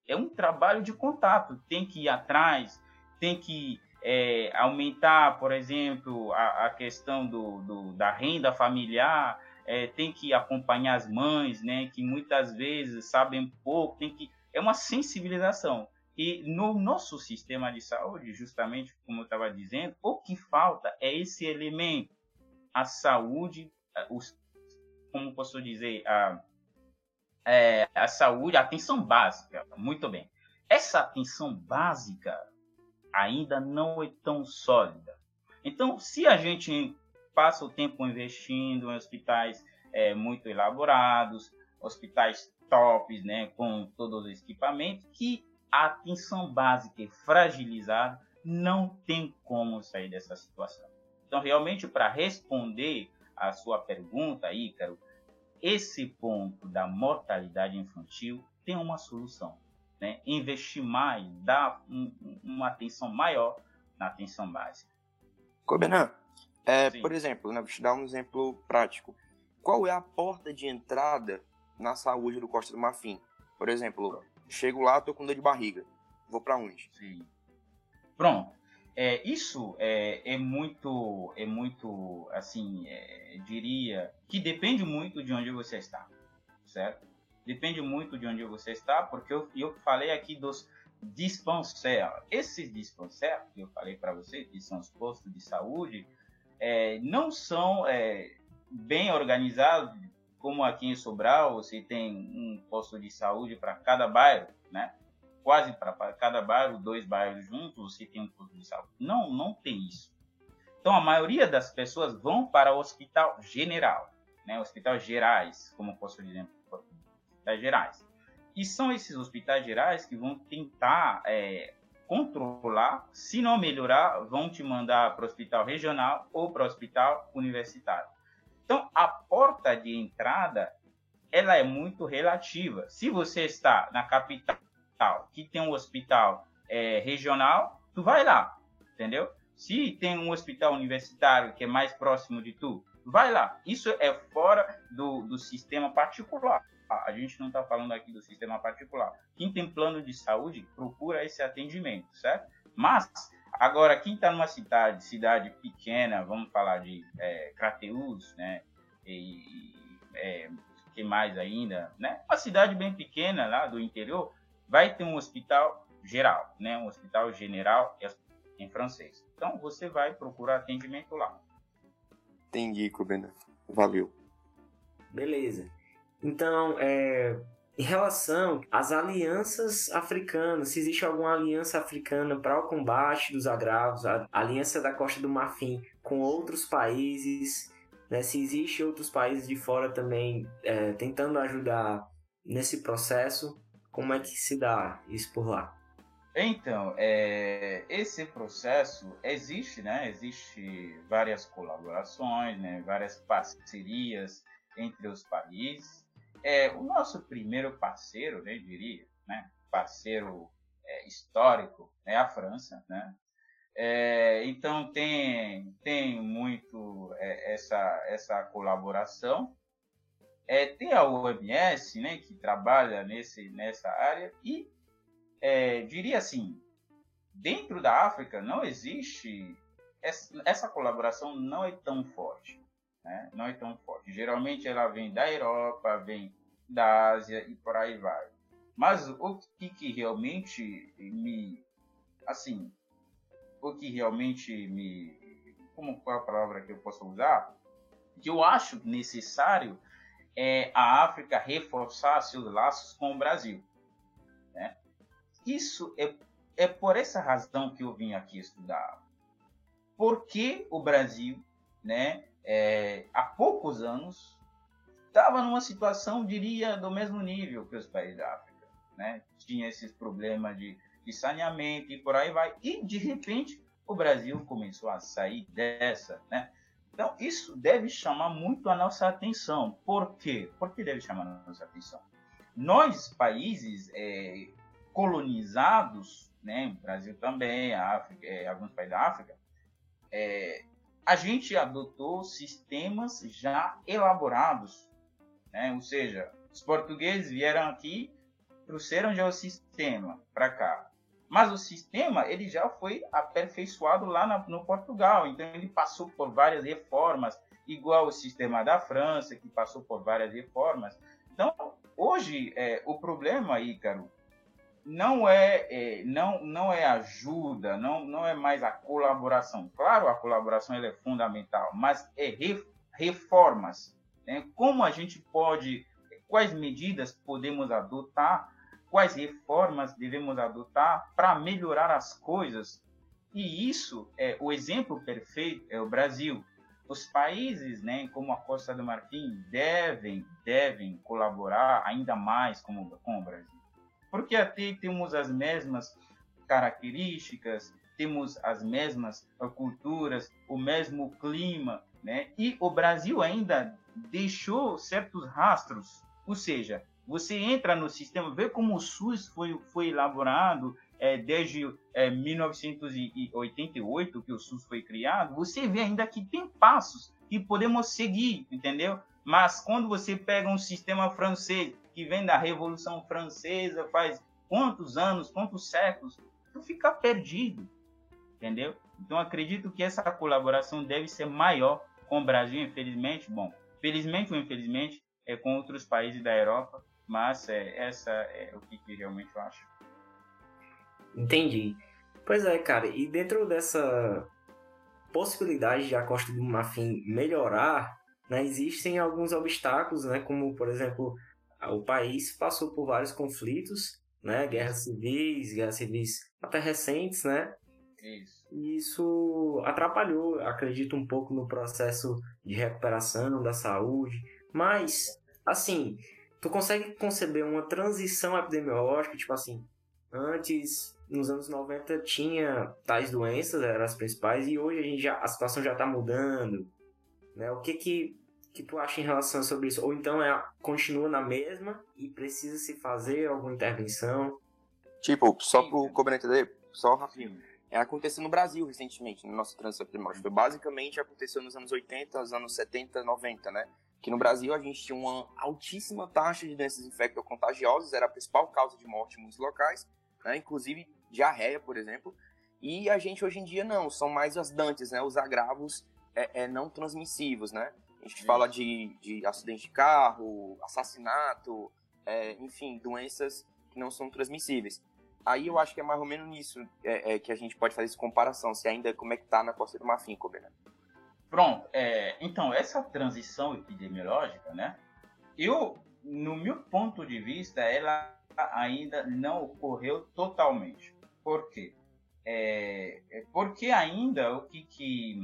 É um trabalho de contato. Tem que ir atrás, tem que é, aumentar, por exemplo, a, a questão do, do, da renda familiar, é, tem que acompanhar as mães, né, que muitas vezes sabem pouco, tem que é uma sensibilização. E no nosso sistema de saúde, justamente como eu estava dizendo, o que falta é esse elemento, a saúde, os, como posso dizer, a, é, a saúde, a atenção básica. Muito bem. Essa atenção básica ainda não é tão sólida. Então, se a gente passa o tempo investindo em hospitais é, muito elaborados, hospitais tops, né, com todos os equipamentos, que a atenção básica é fragilizada, não tem como sair dessa situação. Então, realmente, para responder a sua pergunta, Ícaro, esse ponto da mortalidade infantil tem uma solução né, investir mais, dar um, uma atenção maior na atenção básica. Cobenan, é, por exemplo, né, vou te dar um exemplo prático. Qual é a porta de entrada na saúde do Costa do Marfim? Por exemplo, chego lá, tô com dor de barriga. Vou para onde? Sim. Pronto. É, isso é, é, muito, é muito, assim, é, diria que depende muito de onde você está, certo? depende muito de onde você está, porque eu, eu falei aqui dos dispensaires. Esses dispensaires que eu falei para você, que são os postos de saúde, é, não são é, bem organizados, como aqui em Sobral, você tem um posto de saúde para cada bairro, né? Quase para cada bairro, dois bairros juntos, você tem um posto de saúde. Não, não tem isso. Então, a maioria das pessoas vão para o hospital general, né? Hospitais gerais, como posso dizer hospitais gerais. E são esses hospitais gerais que vão tentar é, controlar, se não melhorar, vão te mandar para o hospital regional ou para o hospital universitário. Então, a porta de entrada ela é muito relativa. Se você está na capital, que tem um hospital é, regional, tu vai lá, entendeu? Se tem um hospital universitário que é mais próximo de tu, vai lá. Isso é fora do, do sistema particular a gente não está falando aqui do sistema particular. Quem tem plano de saúde procura esse atendimento, certo? Mas agora quem está numa cidade, cidade pequena, vamos falar de é, Crateus, né? E é, que mais ainda, né? Uma cidade bem pequena lá do interior vai ter um hospital geral, né? Um hospital general em francês. Então você vai procurar atendimento lá. Entendi, Cubena. Valeu. Beleza. Então, é, em relação às alianças africanas, se existe alguma aliança africana para o combate dos agravos, a aliança da Costa do Marfim com outros países, né, se existe outros países de fora também é, tentando ajudar nesse processo, como é que se dá isso por lá? Então, é, esse processo existe, né? Existe várias colaborações, né? várias parcerias entre os países. É, o nosso primeiro parceiro, né, diria, né, parceiro é, histórico é a França, né? É, então tem tem muito é, essa essa colaboração. É, tem a OMS, né, que trabalha nesse nessa área e é, diria assim, dentro da África não existe essa, essa colaboração não é tão forte né? não é tão forte. Geralmente ela vem da Europa, vem da Ásia e por aí vai. Mas o que, que realmente me, assim, o que realmente me, como qual é a palavra que eu posso usar, que eu acho necessário é a África reforçar seus laços com o Brasil. Né? Isso é, é por essa razão que eu vim aqui estudar. Porque o Brasil, né, é, há poucos anos, estava numa situação, diria, do mesmo nível que os países da África. Né? Tinha esses problemas de de saneamento e por aí vai. E, de repente, o Brasil começou a sair dessa, né? Então, isso deve chamar muito a nossa atenção. Por quê? Por que deve chamar a nossa atenção? Nós, países é, colonizados, né, o Brasil também, África, é, alguns países da África, é, a gente adotou sistemas já elaborados, né? ou seja, os portugueses vieram aqui, trouxeram já o sistema para cá. Mas o sistema ele já foi aperfeiçoado lá na, no Portugal, então ele passou por várias reformas, igual o sistema da França, que passou por várias reformas. Então, hoje, é, o problema, Ícaro, não é, é, não, não é ajuda, não, não é mais a colaboração. Claro, a colaboração é fundamental, mas é re, reformas. Né? Como a gente pode, quais medidas podemos adotar, quais reformas devemos adotar para melhorar as coisas. E isso é o exemplo perfeito é o Brasil. Os países, né, como a Costa do Marfim, devem devem colaborar ainda mais com, com o Brasil porque até temos as mesmas características, temos as mesmas culturas, o mesmo clima, né? E o Brasil ainda deixou certos rastros, ou seja, você entra no sistema, vê como o SUS foi, foi elaborado é, desde é, 1988 que o SUS foi criado, você vê ainda que tem passos que podemos seguir, entendeu? Mas quando você pega um sistema francês que vem da Revolução Francesa, faz quantos anos, quantos séculos, tu fica perdido, entendeu? Então acredito que essa colaboração deve ser maior com o Brasil, infelizmente, bom, felizmente ou infelizmente, é com outros países da Europa, mas é, essa é o que, que realmente eu acho. Entendi. Pois é, cara, e dentro dessa possibilidade de a Costa do Marfim melhorar, né, existem alguns obstáculos, né, como, por exemplo, o país passou por vários conflitos, né, guerras civis, guerras civis até recentes, né, isso. E isso atrapalhou, acredito, um pouco no processo de recuperação da saúde. Mas, assim, tu consegue conceber uma transição epidemiológica, tipo assim, antes, nos anos 90, tinha tais doenças, eram as principais, e hoje a, gente já, a situação já está mudando. Né? O que que que tu acha em relação sobre isso? Ou então é, continua na mesma e precisa se fazer alguma intervenção? Tipo, só pro Cobra entender, só rapidinho. É, aconteceu no Brasil recentemente, no nosso trânsito epidemiológico. Basicamente aconteceu nos anos 80, nos anos 70, 90, né? Que no Brasil a gente tinha uma altíssima taxa de doenças infecto-contagiosas, era a principal causa de morte em muitos locais, né? inclusive diarreia, por exemplo. E a gente hoje em dia não, são mais as dantes, né? Os agravos é, é não transmissivos, né? A gente fala de, de acidente de carro, assassinato, é, enfim, doenças que não são transmissíveis. Aí eu acho que é mais ou menos nisso é, é, que a gente pode fazer essa comparação, se ainda como é que tá na Costa do Marfim, Coberna. Pronto, é, então essa transição epidemiológica, né? Eu, no meu ponto de vista, ela ainda não ocorreu totalmente. Por quê? É, é porque ainda o que, que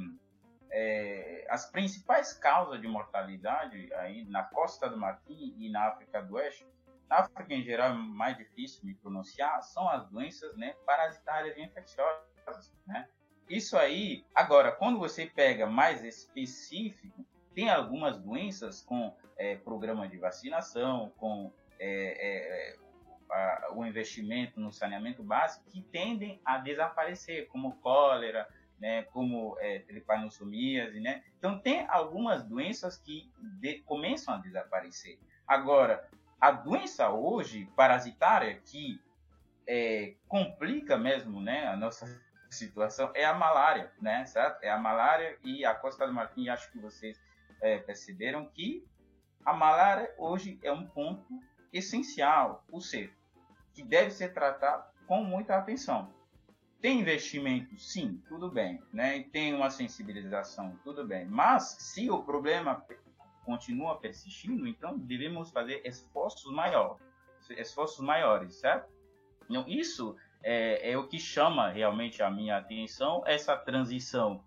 é, as principais causas de mortalidade aí na Costa do Marfim e na África do Oeste, na África em geral é mais difícil me pronunciar, são as doenças né, parasitárias e infecciosas. Né? Isso aí, agora, quando você pega mais específico, tem algumas doenças com é, programa de vacinação, com é, é, a, o investimento no saneamento básico, que tendem a desaparecer, como cólera, né, como é, né? Então tem algumas doenças que de, começam a desaparecer. Agora, a doença hoje parasitária que é, complica mesmo, né, a nossa situação é a malária, né, certo? É a malária e a Costa do Marfim, acho que vocês é, perceberam que a malária hoje é um ponto essencial, ou seja, que deve ser tratado com muita atenção. Tem investimento? Sim, tudo bem. Né? Tem uma sensibilização? Tudo bem. Mas se o problema continua persistindo, então devemos fazer esforços maiores, esforços maiores, certo? Então, isso é, é o que chama realmente a minha atenção. Essa transição,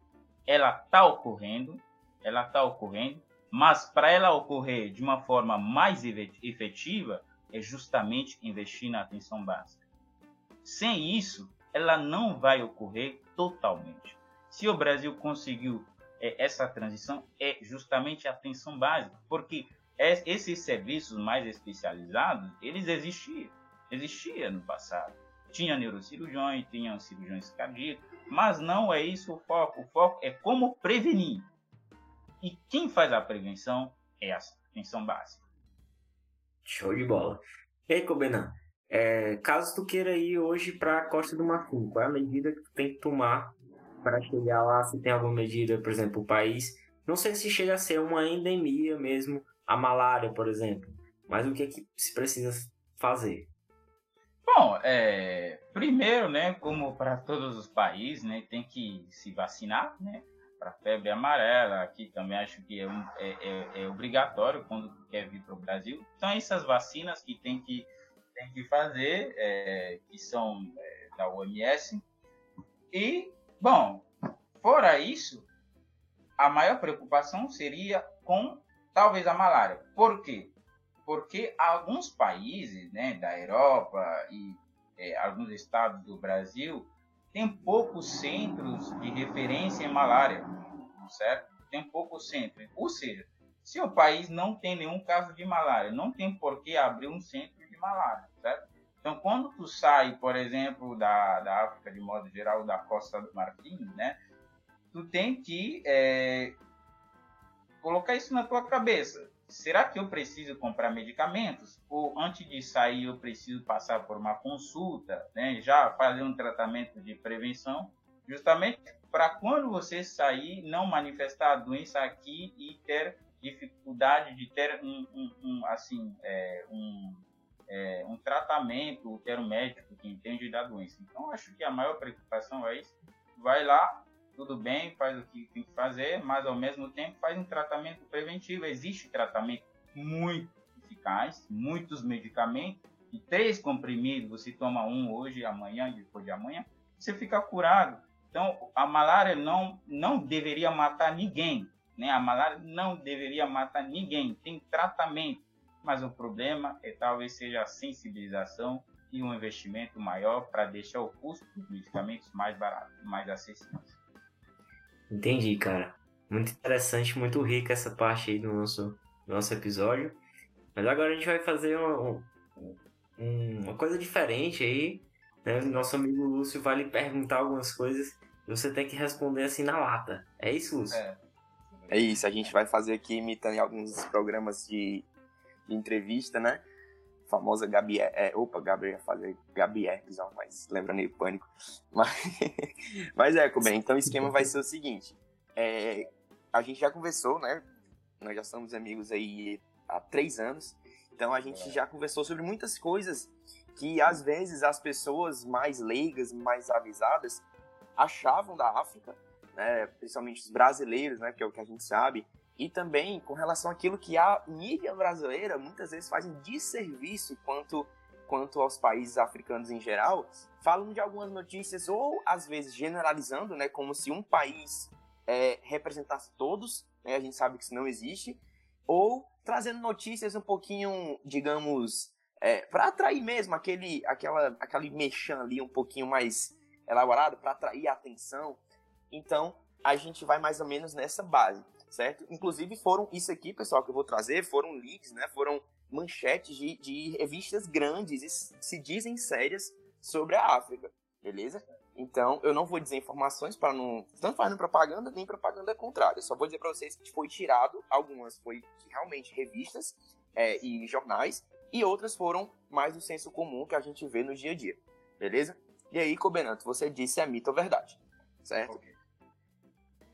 ela está ocorrendo, ela está ocorrendo, mas para ela ocorrer de uma forma mais efetiva, é justamente investir na atenção básica Sem isso, ela não vai ocorrer totalmente. Se o Brasil conseguiu é, essa transição, é justamente a atenção básica, porque esses serviços mais especializados, eles existiam, existiam no passado. Tinha neurocirurgiões, tinham cirurgiões cardíacos, mas não é isso o foco. O foco é como prevenir. E quem faz a prevenção é a atenção básica. Show de bola. E aí, Cobenan, é, caso tu queira ir hoje para a Costa do Marfim, qual é a medida que tu tem que tomar para chegar lá? Se tem alguma medida, por exemplo, o país, não sei se chega a ser uma endemia mesmo, a malária, por exemplo, mas o que é que se precisa fazer? Bom, é, primeiro, né, como para todos os países, né, tem que se vacinar, né, para febre amarela, aqui também acho que é, um, é, é, é obrigatório quando quer vir para o Brasil. Então, essas vacinas que tem que tem que fazer, é, que são é, da OMS. E, bom, fora isso, a maior preocupação seria com talvez a malária. Por quê? Porque alguns países né, da Europa e é, alguns estados do Brasil têm poucos centros de referência em malária, certo? Tem poucos centros. Ou seja, se o país não tem nenhum caso de malária, não tem por que abrir um centro malária, certo? Então, quando tu sai, por exemplo, da, da África de modo geral, da Costa do Marfim, né? Tu tem que é, colocar isso na tua cabeça. Será que eu preciso comprar medicamentos? Ou antes de sair eu preciso passar por uma consulta, né? Já fazer um tratamento de prevenção, justamente para quando você sair não manifestar a doença aqui e ter dificuldade de ter um, um, um assim é, um é, um tratamento, ter um médico que entende da doença. Então, acho que a maior preocupação é isso. Vai lá, tudo bem, faz o que tem que fazer, mas ao mesmo tempo faz um tratamento preventivo. Existe tratamento muito eficaz, muitos medicamentos, e três comprimidos, você toma um hoje, amanhã, depois de amanhã, você fica curado. Então, a malária não, não deveria matar ninguém, né? A malária não deveria matar ninguém. Tem tratamento mas o problema é talvez seja a sensibilização e um investimento maior para deixar o custo dos medicamentos mais barato, mais acessível. Entendi, cara. Muito interessante, muito rica essa parte aí do nosso, do nosso episódio. Mas agora a gente vai fazer uma, uma coisa diferente aí. Né? Nosso amigo Lúcio vai lhe perguntar algumas coisas e você tem que responder assim na lata. É isso, Lúcio? É. É isso, a gente vai fazer aqui imitando alguns programas de de entrevista, né? Famosa Gabi, é, opa, Gabriel ia fazer Gabi Herpes, mas lembra meio pânico. Mas, mas é, bem, então o esquema vai ser o seguinte, é, a gente já conversou, né? Nós já somos amigos aí há três anos, então a gente já conversou sobre muitas coisas que às vezes as pessoas mais leigas, mais avisadas, achavam da África, né? Principalmente os brasileiros, né? Que é o que a gente sabe, e também com relação àquilo que a mídia brasileira muitas vezes faz um desserviço quanto, quanto aos países africanos em geral, falam de algumas notícias ou às vezes generalizando, né, como se um país é, representasse todos, né, a gente sabe que isso não existe, ou trazendo notícias um pouquinho, digamos, é, para atrair mesmo aquele, aquela, aquele mexão ali um pouquinho mais elaborado, para atrair a atenção. Então, a gente vai mais ou menos nessa base certo? Inclusive foram isso aqui, pessoal, que eu vou trazer, foram leaks, né? Foram manchetes de, de revistas grandes e se dizem sérias sobre a África, beleza? Então, eu não vou dizer informações para não. Tanto fazendo propaganda, nem propaganda contrária. Só vou dizer para vocês que foi tirado, algumas foi realmente revistas é, e jornais, e outras foram mais do senso comum que a gente vê no dia a dia. Beleza? E aí, Cobenanto, você disse é mito ou verdade. Certo? Okay.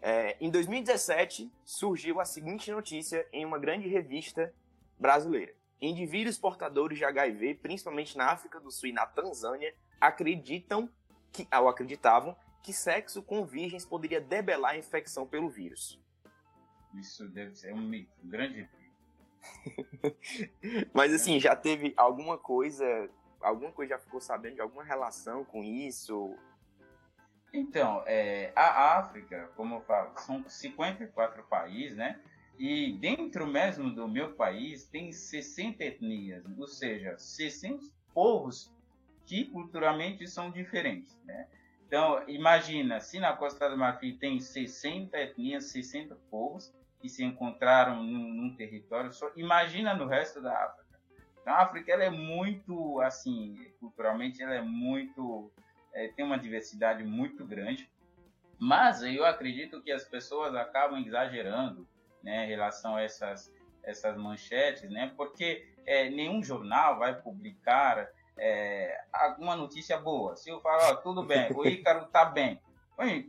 É, em 2017, surgiu a seguinte notícia em uma grande revista brasileira. Indivíduos portadores de HIV, principalmente na África do Sul e na Tanzânia, acreditam que, ou acreditavam que sexo com virgens poderia debelar a infecção pelo vírus. Isso deve ser um mito, um grande. Mas assim, já teve alguma coisa, alguma coisa já ficou sabendo de alguma relação com isso? Então, é, a África, como eu falo, são 54 países, né? E dentro mesmo do meu país tem 60 etnias, ou seja, 600 povos que culturalmente são diferentes, né? Então, imagina, se na Costa do Marfim tem 60 etnias, 60 povos que se encontraram num, num território só, imagina no resto da África. Então, a África ela é muito, assim, culturalmente ela é muito, é, tem uma diversidade muito grande, mas eu acredito que as pessoas acabam exagerando, né, em relação a essas, essas manchetes, né, porque é, nenhum jornal vai publicar é, alguma notícia boa. Se eu falar, ó, tudo bem, o Ícaro tá bem,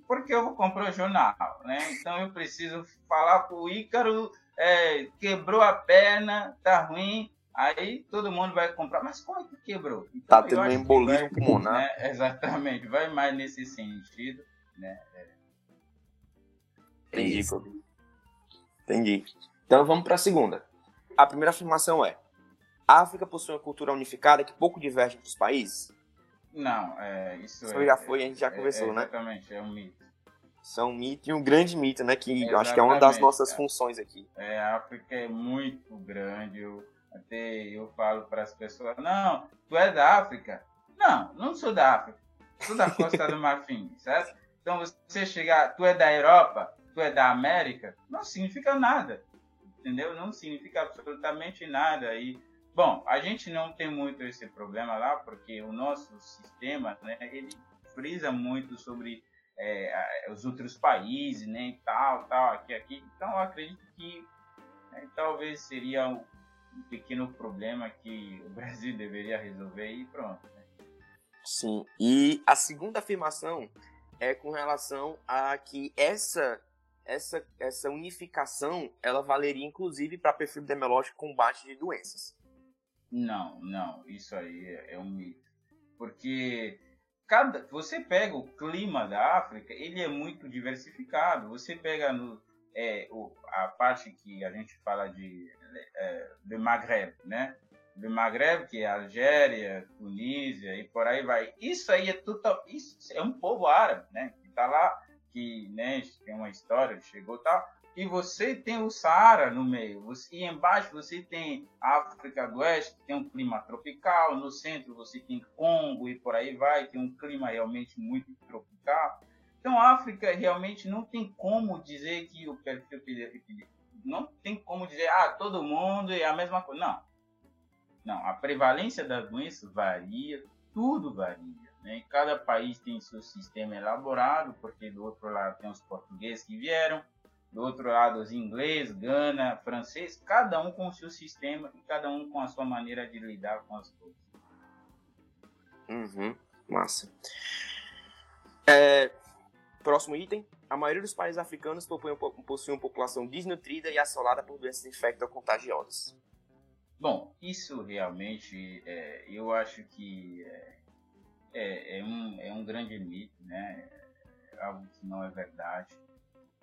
por que eu vou comprar o jornal? Né? Então eu preciso falar para o Ícaro, é, quebrou a perna, tá ruim, aí todo mundo vai comprar. Mas como é que quebrou? Então, tá tendo um embolismo pulmonar. Né? Exatamente, vai mais nesse sentido. Né? Entendi, Entendi. Então vamos para a segunda. A primeira afirmação é: a África possui uma cultura unificada que pouco diverge entre os países? Não, é, isso, isso é, já foi, a gente já é, conversou, é, né? Exatamente, é um mito. Isso é um mito e um grande mito, né? Que eu acho que é uma das nossas é. funções aqui. É, a África é muito grande. Eu, até eu falo para as pessoas: não, tu é da África? Não, não sou da África. Sou da Costa do Marfim, certo? Então você chegar, tu é da Europa, tu é da América, não significa nada. Entendeu? Não significa absolutamente nada. E Bom, a gente não tem muito esse problema lá, porque o nosso sistema, né, ele frisa muito sobre é, os outros países, né, e tal, tal, aqui, aqui. Então, eu acredito que né, talvez seria um, pequeno problema que o Brasil deveria resolver e pronto. Né? Sim, e a segunda afirmação é com relação a que essa essa, essa unificação ela valeria inclusive para perfil epidemiológico combate de doenças. Não, não, isso aí é, é um mito. Porque cada, você pega o clima da África, ele é muito diversificado. Você pega no, é, o, a parte que a gente fala de, é, de Maghreb, né? Do Maghreb, que é Algéria, Tunísia e por aí vai. Isso aí é total, isso é um povo árabe, né? Que tá lá, que né, tem uma história, chegou tal e você tem o Saara no meio. Você, e embaixo você tem a África do Oeste, que tem um clima tropical. No centro você tem Congo e por aí vai, tem um clima realmente muito tropical. Então a África realmente não tem como dizer que o perfil não tem como dizer, ah, todo mundo é a mesma coisa. Não. Não, a prevalência das doenças varia, tudo varia. Né? Cada país tem seu sistema elaborado, porque do outro lado tem os portugueses que vieram, do outro lado os ingleses, Gana, francês, cada um com o seu sistema e cada um com a sua maneira de lidar com as coisas. Uhum, massa. É, próximo item. A maioria dos países africanos possuem uma população desnutrida e assolada por doenças infecto-contagiosas. Bom, isso realmente, é, eu acho que é, é, é, um, é um grande mito, né? É algo que não é verdade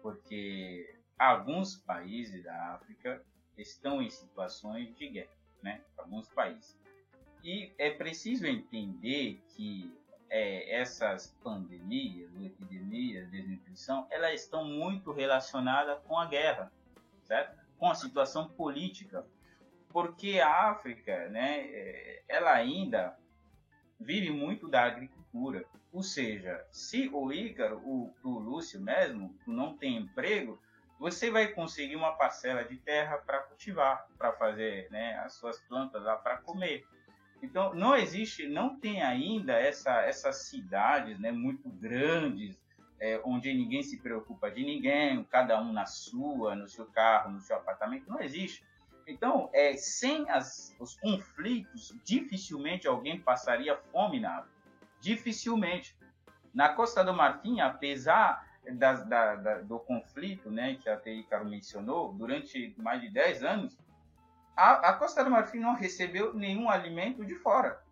porque alguns países da África estão em situações de guerra, né? Alguns países. E é preciso entender que é, essas pandemias, epidemias, desnutrição, elas estão muito relacionadas com a guerra, certo? Com a situação política, porque a África, né? É, ela ainda vive muito da agricultura. Ou seja, se o Ícaro, o, o Lúcio mesmo, não tem emprego, você vai conseguir uma parcela de terra para cultivar, para fazer né, as suas plantas lá para comer. Então, não existe, não tem ainda essa, essas cidades né, muito grandes, é, onde ninguém se preocupa de ninguém, cada um na sua, no seu carro, no seu apartamento. Não existe. Então, é, sem as, os conflitos, dificilmente alguém passaria fome na África. Dificilmente. Na Costa do Marfim, apesar das, da, da, do conflito né, que a Teícaro mencionou, durante mais de 10 anos, a, a, Costa do Marfim não recebeu nenhum alimento de fora.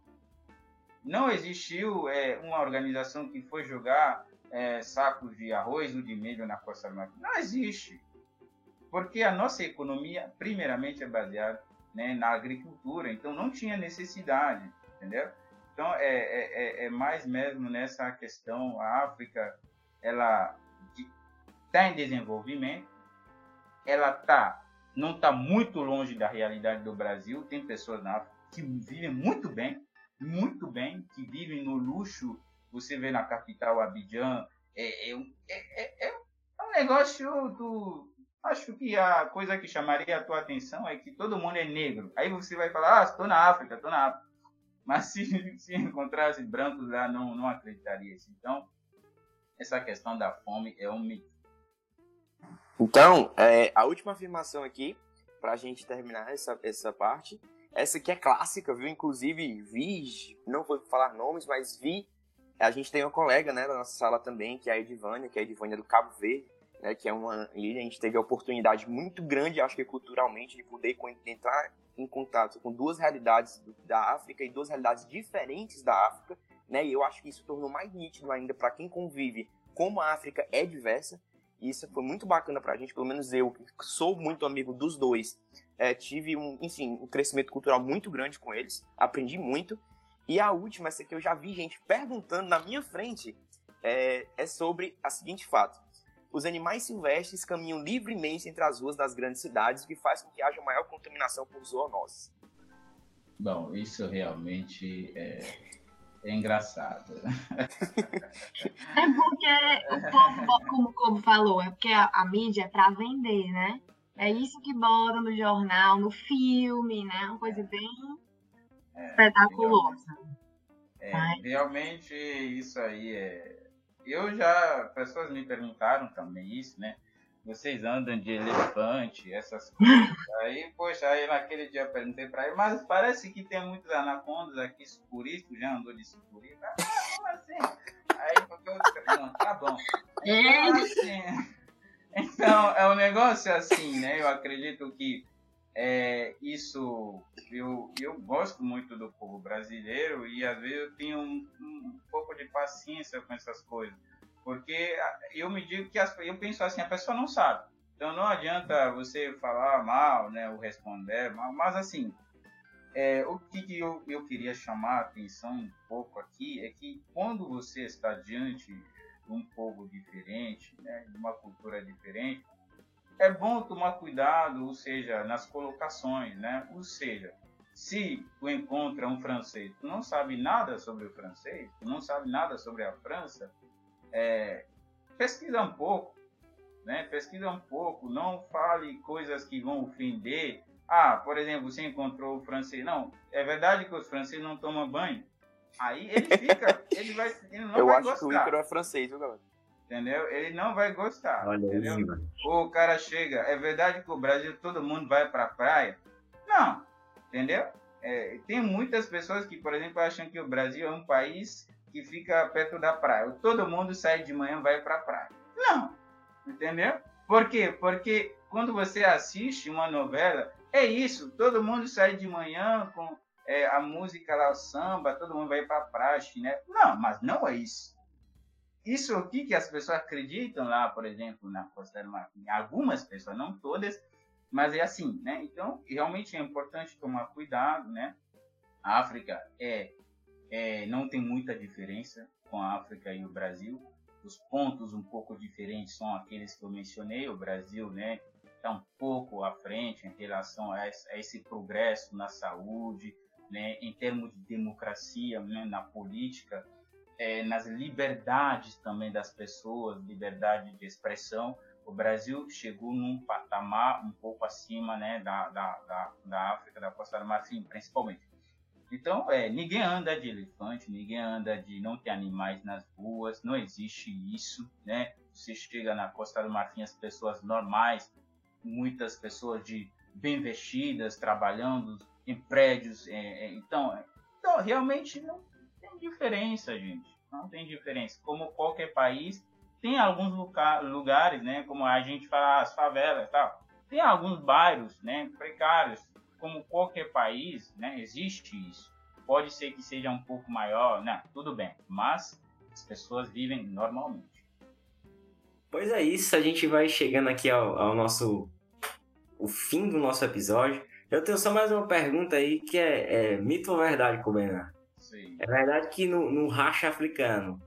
Não existiu é, uma organização que foi jogar é, sacos de arroz ou de milho na Costa do Marfim. Não existe. Porque a nossa economia, primeiramente, é baseada né, na agricultura, então não tinha necessidade, entendeu? Então, é, é, é, é mais mesmo nessa questão, a África, ela está em desenvolvimento, ela tá, não está muito longe da realidade do Brasil, tem pessoas na África que vivem muito bem, muito bem, que vivem no luxo. Você vê na capital Abidjan, é, é, é, é um negócio do. Acho que a coisa que chamaria a tua atenção é que todo mundo é negro. Aí você vai falar, ah, estou na África, estou na África. Mas se, se encontrasse brancos lá, não, não acreditaria. Então, essa questão da fome é um mito. Então, é, a última afirmação aqui, para a gente terminar essa, essa parte, essa aqui é clássica, viu? Inclusive, vi, não vou falar nomes, mas vi, a gente tem uma colega, né, da nossa sala também, que é a Edivânia, que é a Edivânia do Cabo Verde, né, que é uma ilha, a gente teve a oportunidade muito grande, acho que culturalmente, de poder entrar em contato com duas realidades da África e duas realidades diferentes da África, né? E eu acho que isso tornou mais nítido ainda para quem convive como a África é diversa. E isso foi muito bacana para a gente, pelo menos eu, que sou muito amigo dos dois, é, tive um, enfim, um crescimento cultural muito grande com eles, aprendi muito. E a última, essa que eu já vi gente perguntando na minha frente, é, é sobre a seguinte fato. Os animais silvestres caminham livremente entre as ruas das grandes cidades, o que faz com que haja maior contaminação por zoonoses. Bom, isso realmente é, é engraçado. É porque o povo, como o Cobo falou, é porque a, a mídia é para vender, né? É isso que bota no jornal, no filme, né? Uma coisa bem é, espetaculosa. É, realmente isso aí é. Eu já. Pessoas me perguntaram também isso, né? Vocês andam de elefante, essas coisas. Aí, poxa, aí naquele dia eu perguntei pra ele, mas parece que tem muitos anacondas aqui, sucuri, já andou de sucuri? Ah, como assim? Aí, porque eu não, tá bom. Então, assim, então, é um negócio assim, né? Eu acredito que é, isso, eu, eu gosto muito do povo brasileiro e às vezes eu tenho um, um pouco de paciência com essas coisas porque eu me digo que as, eu penso assim, a pessoa não sabe. Então não adianta você falar mal, né, ou responder mal, mas assim, é, o que eu, eu queria chamar a atenção um pouco aqui é que quando você está diante de um povo diferente, né, de uma cultura diferente, é bom tomar cuidado, ou seja, nas colocações, né? Ou seja, se tu encontra um francês, tu não sabe nada sobre o francês, tu não sabe nada sobre a França, é, pesquisa um pouco, né? Pesquisa um pouco, não fale coisas que vão ofender. Ah, por exemplo, você encontrou o francês. Não, é verdade que os franceses não tomam banho. Aí ele fica, ele vai, ele não Eu vai acho gostar. que o Ícaro é francês, viu, galera? Entendeu? Ele não vai gostar. Olha entendeu? o cara chega, é verdade que o Brasil todo mundo vai pra praia? Não, entendeu? É, tem muitas pessoas que, por exemplo, acham que o Brasil é um país que fica perto da praia. Todo mundo sai de manhã e vai para a praia. Não, entendeu? Por quê? Porque quando você assiste uma novela, é isso. Todo mundo sai de manhã com é, a música lá, o samba, todo mundo vai para a praia, né? Não, mas não é isso. Isso aqui que as pessoas acreditam lá, por exemplo, na Costa do Marfim. Algumas pessoas, não todas, mas é assim, né? Então, realmente é importante tomar cuidado, né? A África é é, não tem muita diferença com a África e o Brasil. Os pontos um pouco diferentes são aqueles que eu mencionei. O Brasil, né, está um pouco à frente em relação a esse, progresso na saúde, né, em termos de democracia, né, na política, é, nas liberdades também das pessoas, liberdade de expressão. O Brasil chegou num patamar um pouco acima né, da, da, da, da África, da Costa do Marfim, principalmente. Então, é, ninguém anda de elefante, ninguém anda de não ter animais nas ruas, não existe isso, né? Você chega na Costa do Marfim, as pessoas normais, muitas pessoas de bem vestidas, trabalhando em prédios, é, é, então, é, então, realmente não tem diferença, gente, não tem diferença. Como qualquer país, tem alguns lugares, né? Como a gente fala, as favelas, tal. Tem alguns bairros, né? Precários, como qualquer país, né, existe isso. Pode ser que seja um pouco maior, né, tudo bem, mas as pessoas vivem normalmente. Pois é isso, a gente vai chegando aqui ao, ao nosso o fim do nosso episódio. Eu tenho só mais uma pergunta aí que é, é mito ou verdade, Cobenar? Sim. É verdade que no, no racha africano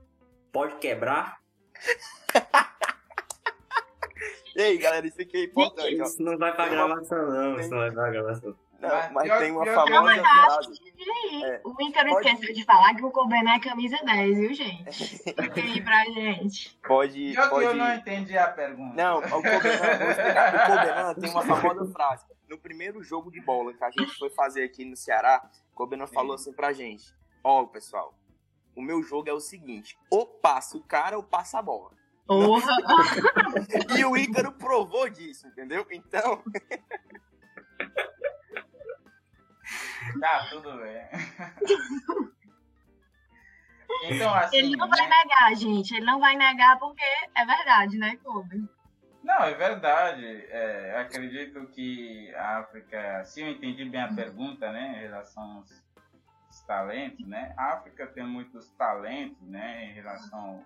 pode quebrar? E aí, galera, isso aqui é importante. Isso não vai pra gravação, não. Isso não vai pra gravação. Não, mas tem uma famosa frase. É, o Ícaro pode... esqueceu de falar que o Cobenan é camisa 10, viu, gente? Fica aí pra gente. Pode. Eu, pode... eu não entendi a pergunta. Não, o Cobenan, o tem uma famosa frase. No primeiro jogo de bola que a gente foi fazer aqui no Ceará, o Cobenan falou assim pra gente: Ó, oh, pessoal, o meu jogo é o seguinte: ou passa o cara ou passa a bola. Porra! e o Ícaro provou disso, entendeu? Então. Tá, tudo bem. Então, assim, ele não vai né? negar, gente. Ele não vai negar porque é verdade, né, Kobe? Não, é verdade. É, acredito que a África, se eu entendi bem a pergunta, né, em relação aos, aos talentos, né, a África tem muitos talentos, né, em relação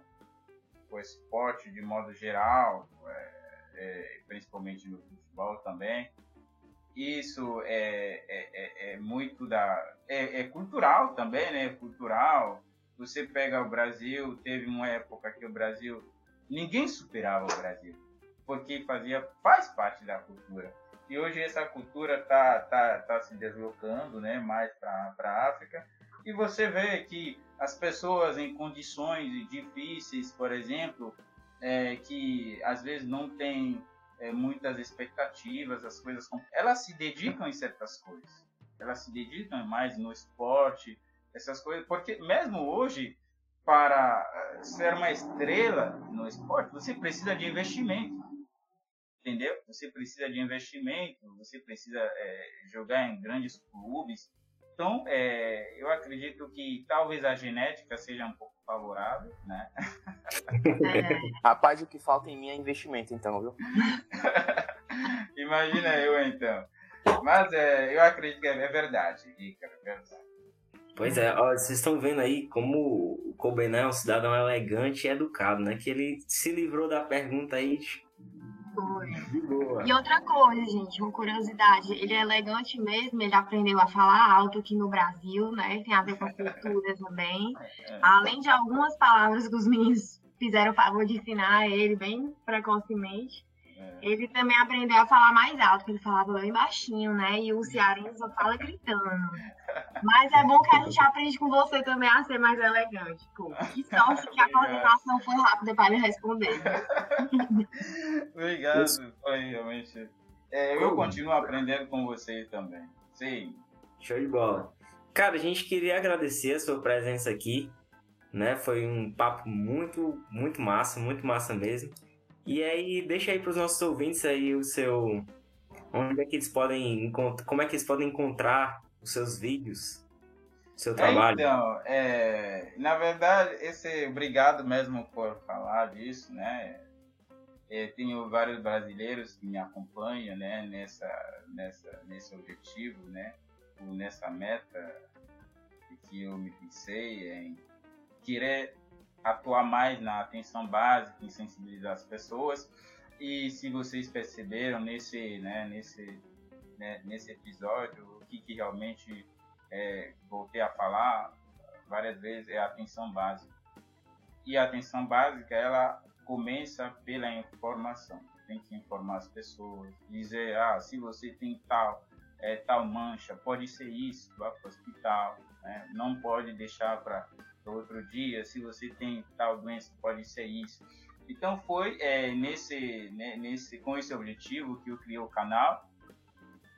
ao esporte de modo geral, é, é, principalmente no futebol também isso é, é, é, é muito da. É, é, cultural também, né? Cultural. Você pega o Brasil, teve uma época que o Brasil. Ninguém superava o Brasil, porque fazia, faz parte da cultura. E hoje essa cultura tá, tá, tá se deslocando né, mais para a África. E você vê que as pessoas em condições difíceis, por exemplo, é, que às vezes não tem é, muitas expectativas, as coisas. Elas se dedicam em certas coisas. Elas se dedicam mais no esporte, essas coisas, porque mesmo hoje, para eh, ser uma estrela no esporte, você precisa de investimento. Entendeu? Você precisa de investimento, você precisa é, jogar em grandes clubes. Então, é, eu acredito que talvez a genética seja um pouco favorável, né? É. Rapaz, o que falta em mim é investimento, então, viu? Imagina eu, então. Mas é, eu acredito que é verdade, Ricardo, é verdade. Pois é, ó, vocês estão vendo aí como o Cobené é um cidadão elegante e educado, né? Que ele se livrou da pergunta aí foi. E outra coisa, gente, uma curiosidade, ele é elegante mesmo, ele aprendeu a falar alto aqui no Brasil, né? Tem a ver com a cultura também. É. Além de algumas palavras que os meninos fizeram o favor de ensinar ele bem precocemente. É. Ele também aprendeu a falar mais alto, porque ele falava bem baixinho, né? E o cearense só fala gritando. Mas é bom que a gente aprende com você também a ser mais elegante. Pô. Que sorte que a coordenação foi rápida para ele responder. Obrigado, foi realmente. É, eu continuo aprendendo com você também. Sim. Show de bola. Cara, a gente queria agradecer a sua presença aqui. Né? Foi um papo muito, muito massa, muito massa mesmo. E aí, deixa aí para os nossos ouvintes aí o seu. Onde é que eles podem. Como é que eles podem encontrar os seus vídeos? Seu trabalho? É, então, é, na verdade, esse. Obrigado mesmo por falar disso, né? É, tenho vários brasileiros que me acompanham né, nessa, nessa, nesse objetivo, né, nessa meta que eu me fixei em querer atuar mais na atenção básica, em sensibilizar as pessoas. E se vocês perceberam nesse, né, nesse, né, nesse episódio, o que, que realmente é, voltei a falar várias vezes é a atenção básica. E a atenção básica, ela começa pela informação. Tem que informar as pessoas, dizer, ah, se você tem tal, é, tal mancha, pode ser isso, vá para o hospital. Né? Não pode deixar para outro dia, se você tem tal doença, pode ser isso. Então foi é, nesse, né, nesse, com esse objetivo que eu criei o canal.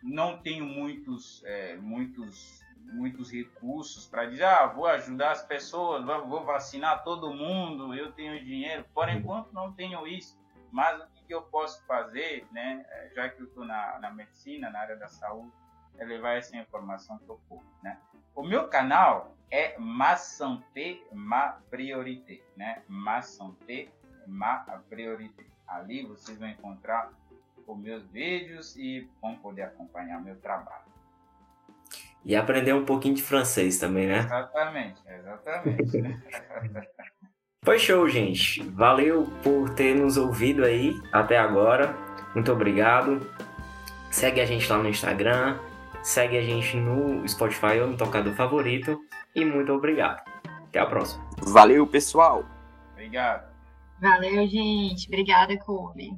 Não tenho muitos, é, muitos, muitos recursos para dizer, ah, vou ajudar as pessoas, vou vacinar todo mundo, eu tenho dinheiro. Por enquanto não tenho isso. Mas o que eu posso fazer, né, é, já que eu estou na, na medicina, na área da saúde, é levar essa informação para o povo, né? O meu canal é Ma Santé, Ma Priorité, né? Ma Santé, Ma Priorité. Ali vocês vão encontrar os meus vídeos e vão poder acompanhar meu trabalho. E aprender um pouquinho de francês também, né? Exatamente, exatamente. Foi show, gente. Valeu por ter nos ouvido aí até agora. Muito obrigado. Segue a gente lá no Instagram, Segue a gente no Spotify ou no tocador favorito. E muito obrigado. Até a próxima. Valeu, pessoal. Obrigado. Valeu, gente. Obrigada, Kobe.